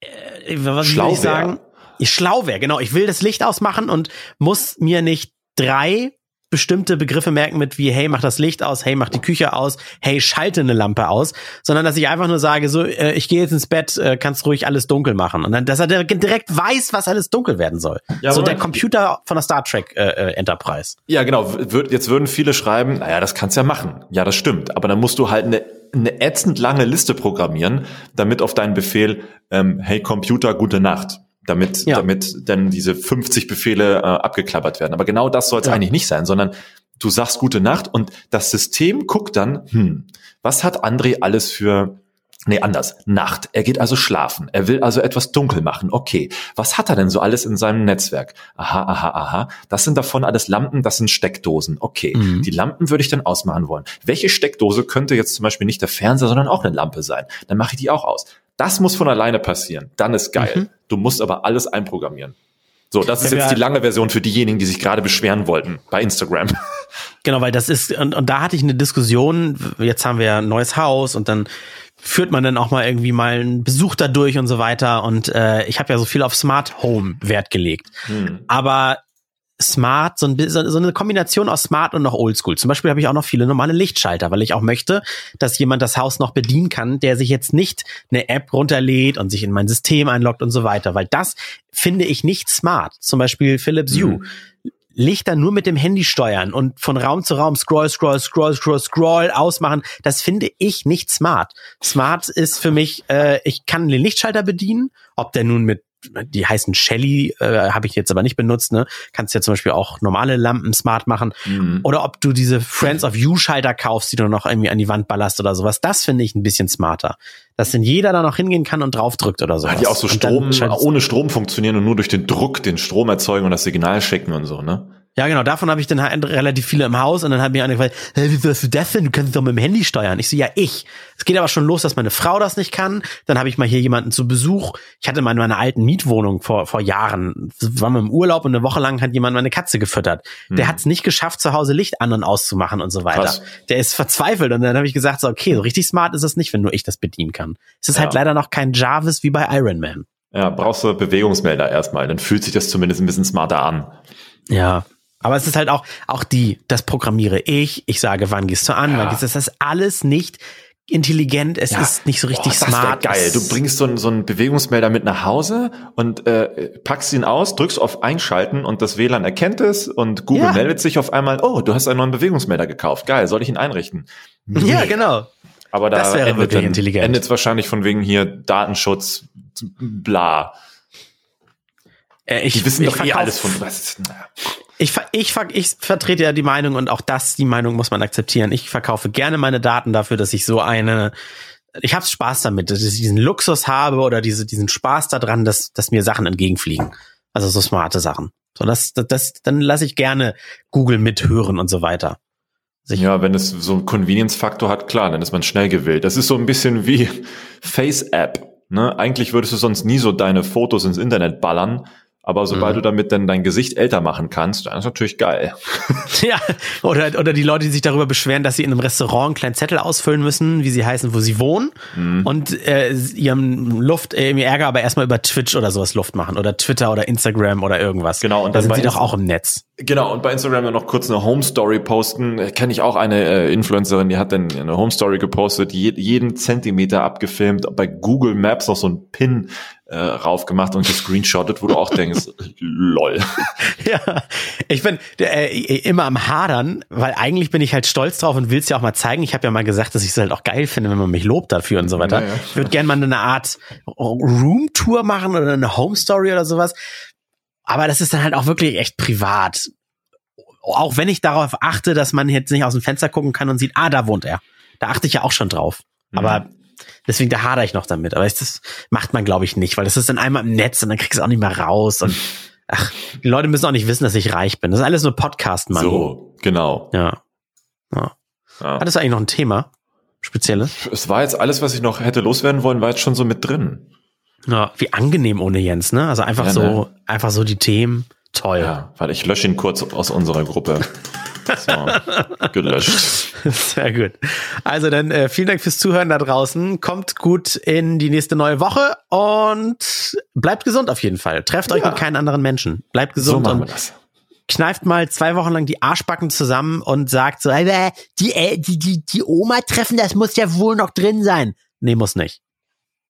äh, was Schlau will ich sagen? Wär. Schlau wäre, genau. Ich will das Licht ausmachen und muss mir nicht drei bestimmte Begriffe merken mit wie, hey, mach das Licht aus, hey, mach die Küche aus, hey, schalte eine Lampe aus, sondern dass ich einfach nur sage, so, äh, ich gehe jetzt ins Bett, äh, kannst ruhig alles dunkel machen. Und dann, dass er direkt weiß, was alles dunkel werden soll. Ja, so der Computer von der Star Trek äh, äh Enterprise. Ja, genau. Jetzt würden viele schreiben, naja, das kannst ja machen. Ja, das stimmt. Aber dann musst du halt eine eine ätzend lange Liste programmieren, damit auf deinen Befehl, ähm, hey Computer, gute Nacht damit, ja. damit dann diese 50 Befehle äh, abgeklappert werden. Aber genau das soll es ja. eigentlich nicht sein, sondern du sagst gute Nacht und das System guckt dann, hm, was hat André alles für Nee, anders. Nacht. Er geht also schlafen. Er will also etwas dunkel machen. Okay. Was hat er denn so alles in seinem Netzwerk? Aha, aha, aha. Das sind davon alles Lampen, das sind Steckdosen. Okay. Mhm. Die Lampen würde ich dann ausmachen wollen. Welche Steckdose könnte jetzt zum Beispiel nicht der Fernseher, sondern auch eine Lampe sein? Dann mache ich die auch aus. Das muss von alleine passieren. Dann ist geil. Mhm. Du musst aber alles einprogrammieren. So, das ist jetzt die lange Version für diejenigen, die sich gerade beschweren wollten bei Instagram. Genau, weil das ist, und, und da hatte ich eine Diskussion, jetzt haben wir ein neues Haus und dann führt man dann auch mal irgendwie mal einen Besuch dadurch und so weiter. Und äh, ich habe ja so viel auf Smart Home Wert gelegt. Hm. Aber Smart, so, ein, so eine Kombination aus Smart und noch Oldschool. Zum Beispiel habe ich auch noch viele normale Lichtschalter, weil ich auch möchte, dass jemand das Haus noch bedienen kann, der sich jetzt nicht eine App runterlädt und sich in mein System einloggt und so weiter, weil das finde ich nicht smart. Zum Beispiel Philips Hue. Mhm. Lichter nur mit dem Handy steuern und von Raum zu Raum scroll, scroll, scroll, scroll, scroll ausmachen, das finde ich nicht smart. Smart ist für mich, äh, ich kann den Lichtschalter bedienen, ob der nun mit die heißen Shelly, äh, habe ich jetzt aber nicht benutzt, ne? Kannst ja zum Beispiel auch normale Lampen smart machen. Mhm. Oder ob du diese Friends of You-Schalter kaufst, die du noch irgendwie an die Wand ballerst oder sowas. Das finde ich ein bisschen smarter. Dass denn jeder da noch hingehen kann und draufdrückt oder so. Die auch so Strom, ohne Strom funktionieren und nur durch den Druck den Strom erzeugen und das Signal schicken und so, ne? Ja, genau, davon habe ich dann halt relativ viele im Haus und dann hat mir einer gefragt, hey, wie wirst du das denn? Du kannst doch mit dem Handy steuern. Ich so, ja, ich. Es geht aber schon los, dass meine Frau das nicht kann. Dann habe ich mal hier jemanden zu Besuch. Ich hatte mal in meiner alten Mietwohnung vor, vor Jahren, waren wir im Urlaub und eine Woche lang hat jemand meine Katze gefüttert. Hm. Der hat es nicht geschafft, zu Hause Licht an und auszumachen und so weiter. Krass. Der ist verzweifelt und dann habe ich gesagt, so, okay, so richtig smart ist es nicht, wenn nur ich das bedienen kann. Es ist halt ja. halt leider noch kein Jarvis wie bei Iron Man. Ja, brauchst du Bewegungsmelder erstmal, dann fühlt sich das zumindest ein bisschen smarter an. Ja, aber es ist halt auch, auch die, das programmiere ich, ich sage, wann gehst du an, ja. wann gehst du, das ist alles nicht intelligent, es ja. ist nicht so richtig Boah, smart. Das geil. Du bringst so einen, so einen Bewegungsmelder mit nach Hause und äh, packst ihn aus, drückst auf Einschalten und das WLAN erkennt es und Google ja. meldet sich auf einmal, oh, du hast einen neuen Bewegungsmelder gekauft. Geil, soll ich ihn einrichten? Nee. Ja, genau. Aber da das endet, endet es wahrscheinlich von wegen hier Datenschutz, bla. Äh, ich, Die wissen doch eh alles von was. Naja. Ich, ich, ich vertrete ja die Meinung und auch das, die Meinung muss man akzeptieren. Ich verkaufe gerne meine Daten dafür, dass ich so eine, ich habe Spaß damit, dass ich diesen Luxus habe oder diese, diesen Spaß daran, dass, dass mir Sachen entgegenfliegen. Also so smarte Sachen. So, das, das, das dann lasse ich gerne Google mithören und so weiter. Sich ja, wenn es so einen Convenience-Faktor hat, klar, dann ist man schnell gewählt. Das ist so ein bisschen wie Face-App. Ne? Eigentlich würdest du sonst nie so deine Fotos ins Internet ballern, aber sobald mhm. du damit dann dein Gesicht älter machen kannst, dann ist natürlich geil. ja, oder, oder die Leute, die sich darüber beschweren, dass sie in einem Restaurant einen kleinen Zettel ausfüllen müssen, wie sie heißen, wo sie wohnen mhm. und äh, ihrem Luft, äh, Ärger aber erstmal über Twitch oder sowas Luft machen oder Twitter oder Instagram oder irgendwas. Genau. Und da sind sie doch auch im Netz. Genau, und bei Instagram dann noch kurz eine Home Story posten. Kenne ich auch eine äh, Influencerin, die hat dann eine Home Story gepostet, je, jeden Zentimeter abgefilmt, bei Google Maps noch so ein Pin äh, raufgemacht und gescreenshottet, wo du auch denkst, lol. Ja, ich bin äh, immer am Hadern, weil eigentlich bin ich halt stolz drauf und will es ja auch mal zeigen. Ich habe ja mal gesagt, dass ich es halt auch geil finde, wenn man mich lobt dafür und so weiter. Naja. Ich würde gerne mal eine Art Room-Tour machen oder eine Home-Story oder sowas. Aber das ist dann halt auch wirklich echt privat. Auch wenn ich darauf achte, dass man jetzt nicht aus dem Fenster gucken kann und sieht, ah, da wohnt er. Da achte ich ja auch schon drauf. Aber deswegen, da hadere ich noch damit. Aber das macht man, glaube ich, nicht, weil das ist dann einmal im Netz und dann kriegst du es auch nicht mehr raus. Und ach, die Leute müssen auch nicht wissen, dass ich reich bin. Das ist alles nur Podcast, Mann. So, genau. Ja. ja. Ja. Hattest du eigentlich noch ein Thema? Spezielles? Es war jetzt alles, was ich noch hätte loswerden wollen, war jetzt schon so mit drin. Ja, wie angenehm ohne Jens, ne? Also einfach Ja, so, ne? einfach so die Themen. Toll. Ja, weil ich lösche ihn kurz aus unserer Gruppe. So, gelöscht. Sehr gut. Also dann äh, vielen Dank fürs Zuhören da draußen. Kommt gut in die nächste neue Woche und bleibt gesund auf jeden Fall. Trefft euch Ja. mit keinen anderen Menschen. Bleibt So gesund wir und das. kneift mal zwei Wochen lang die Arschbacken zusammen und sagt so, äh, die, äh, die, die, die Oma treffen, das muss ja wohl noch drin sein. Nee, muss nicht.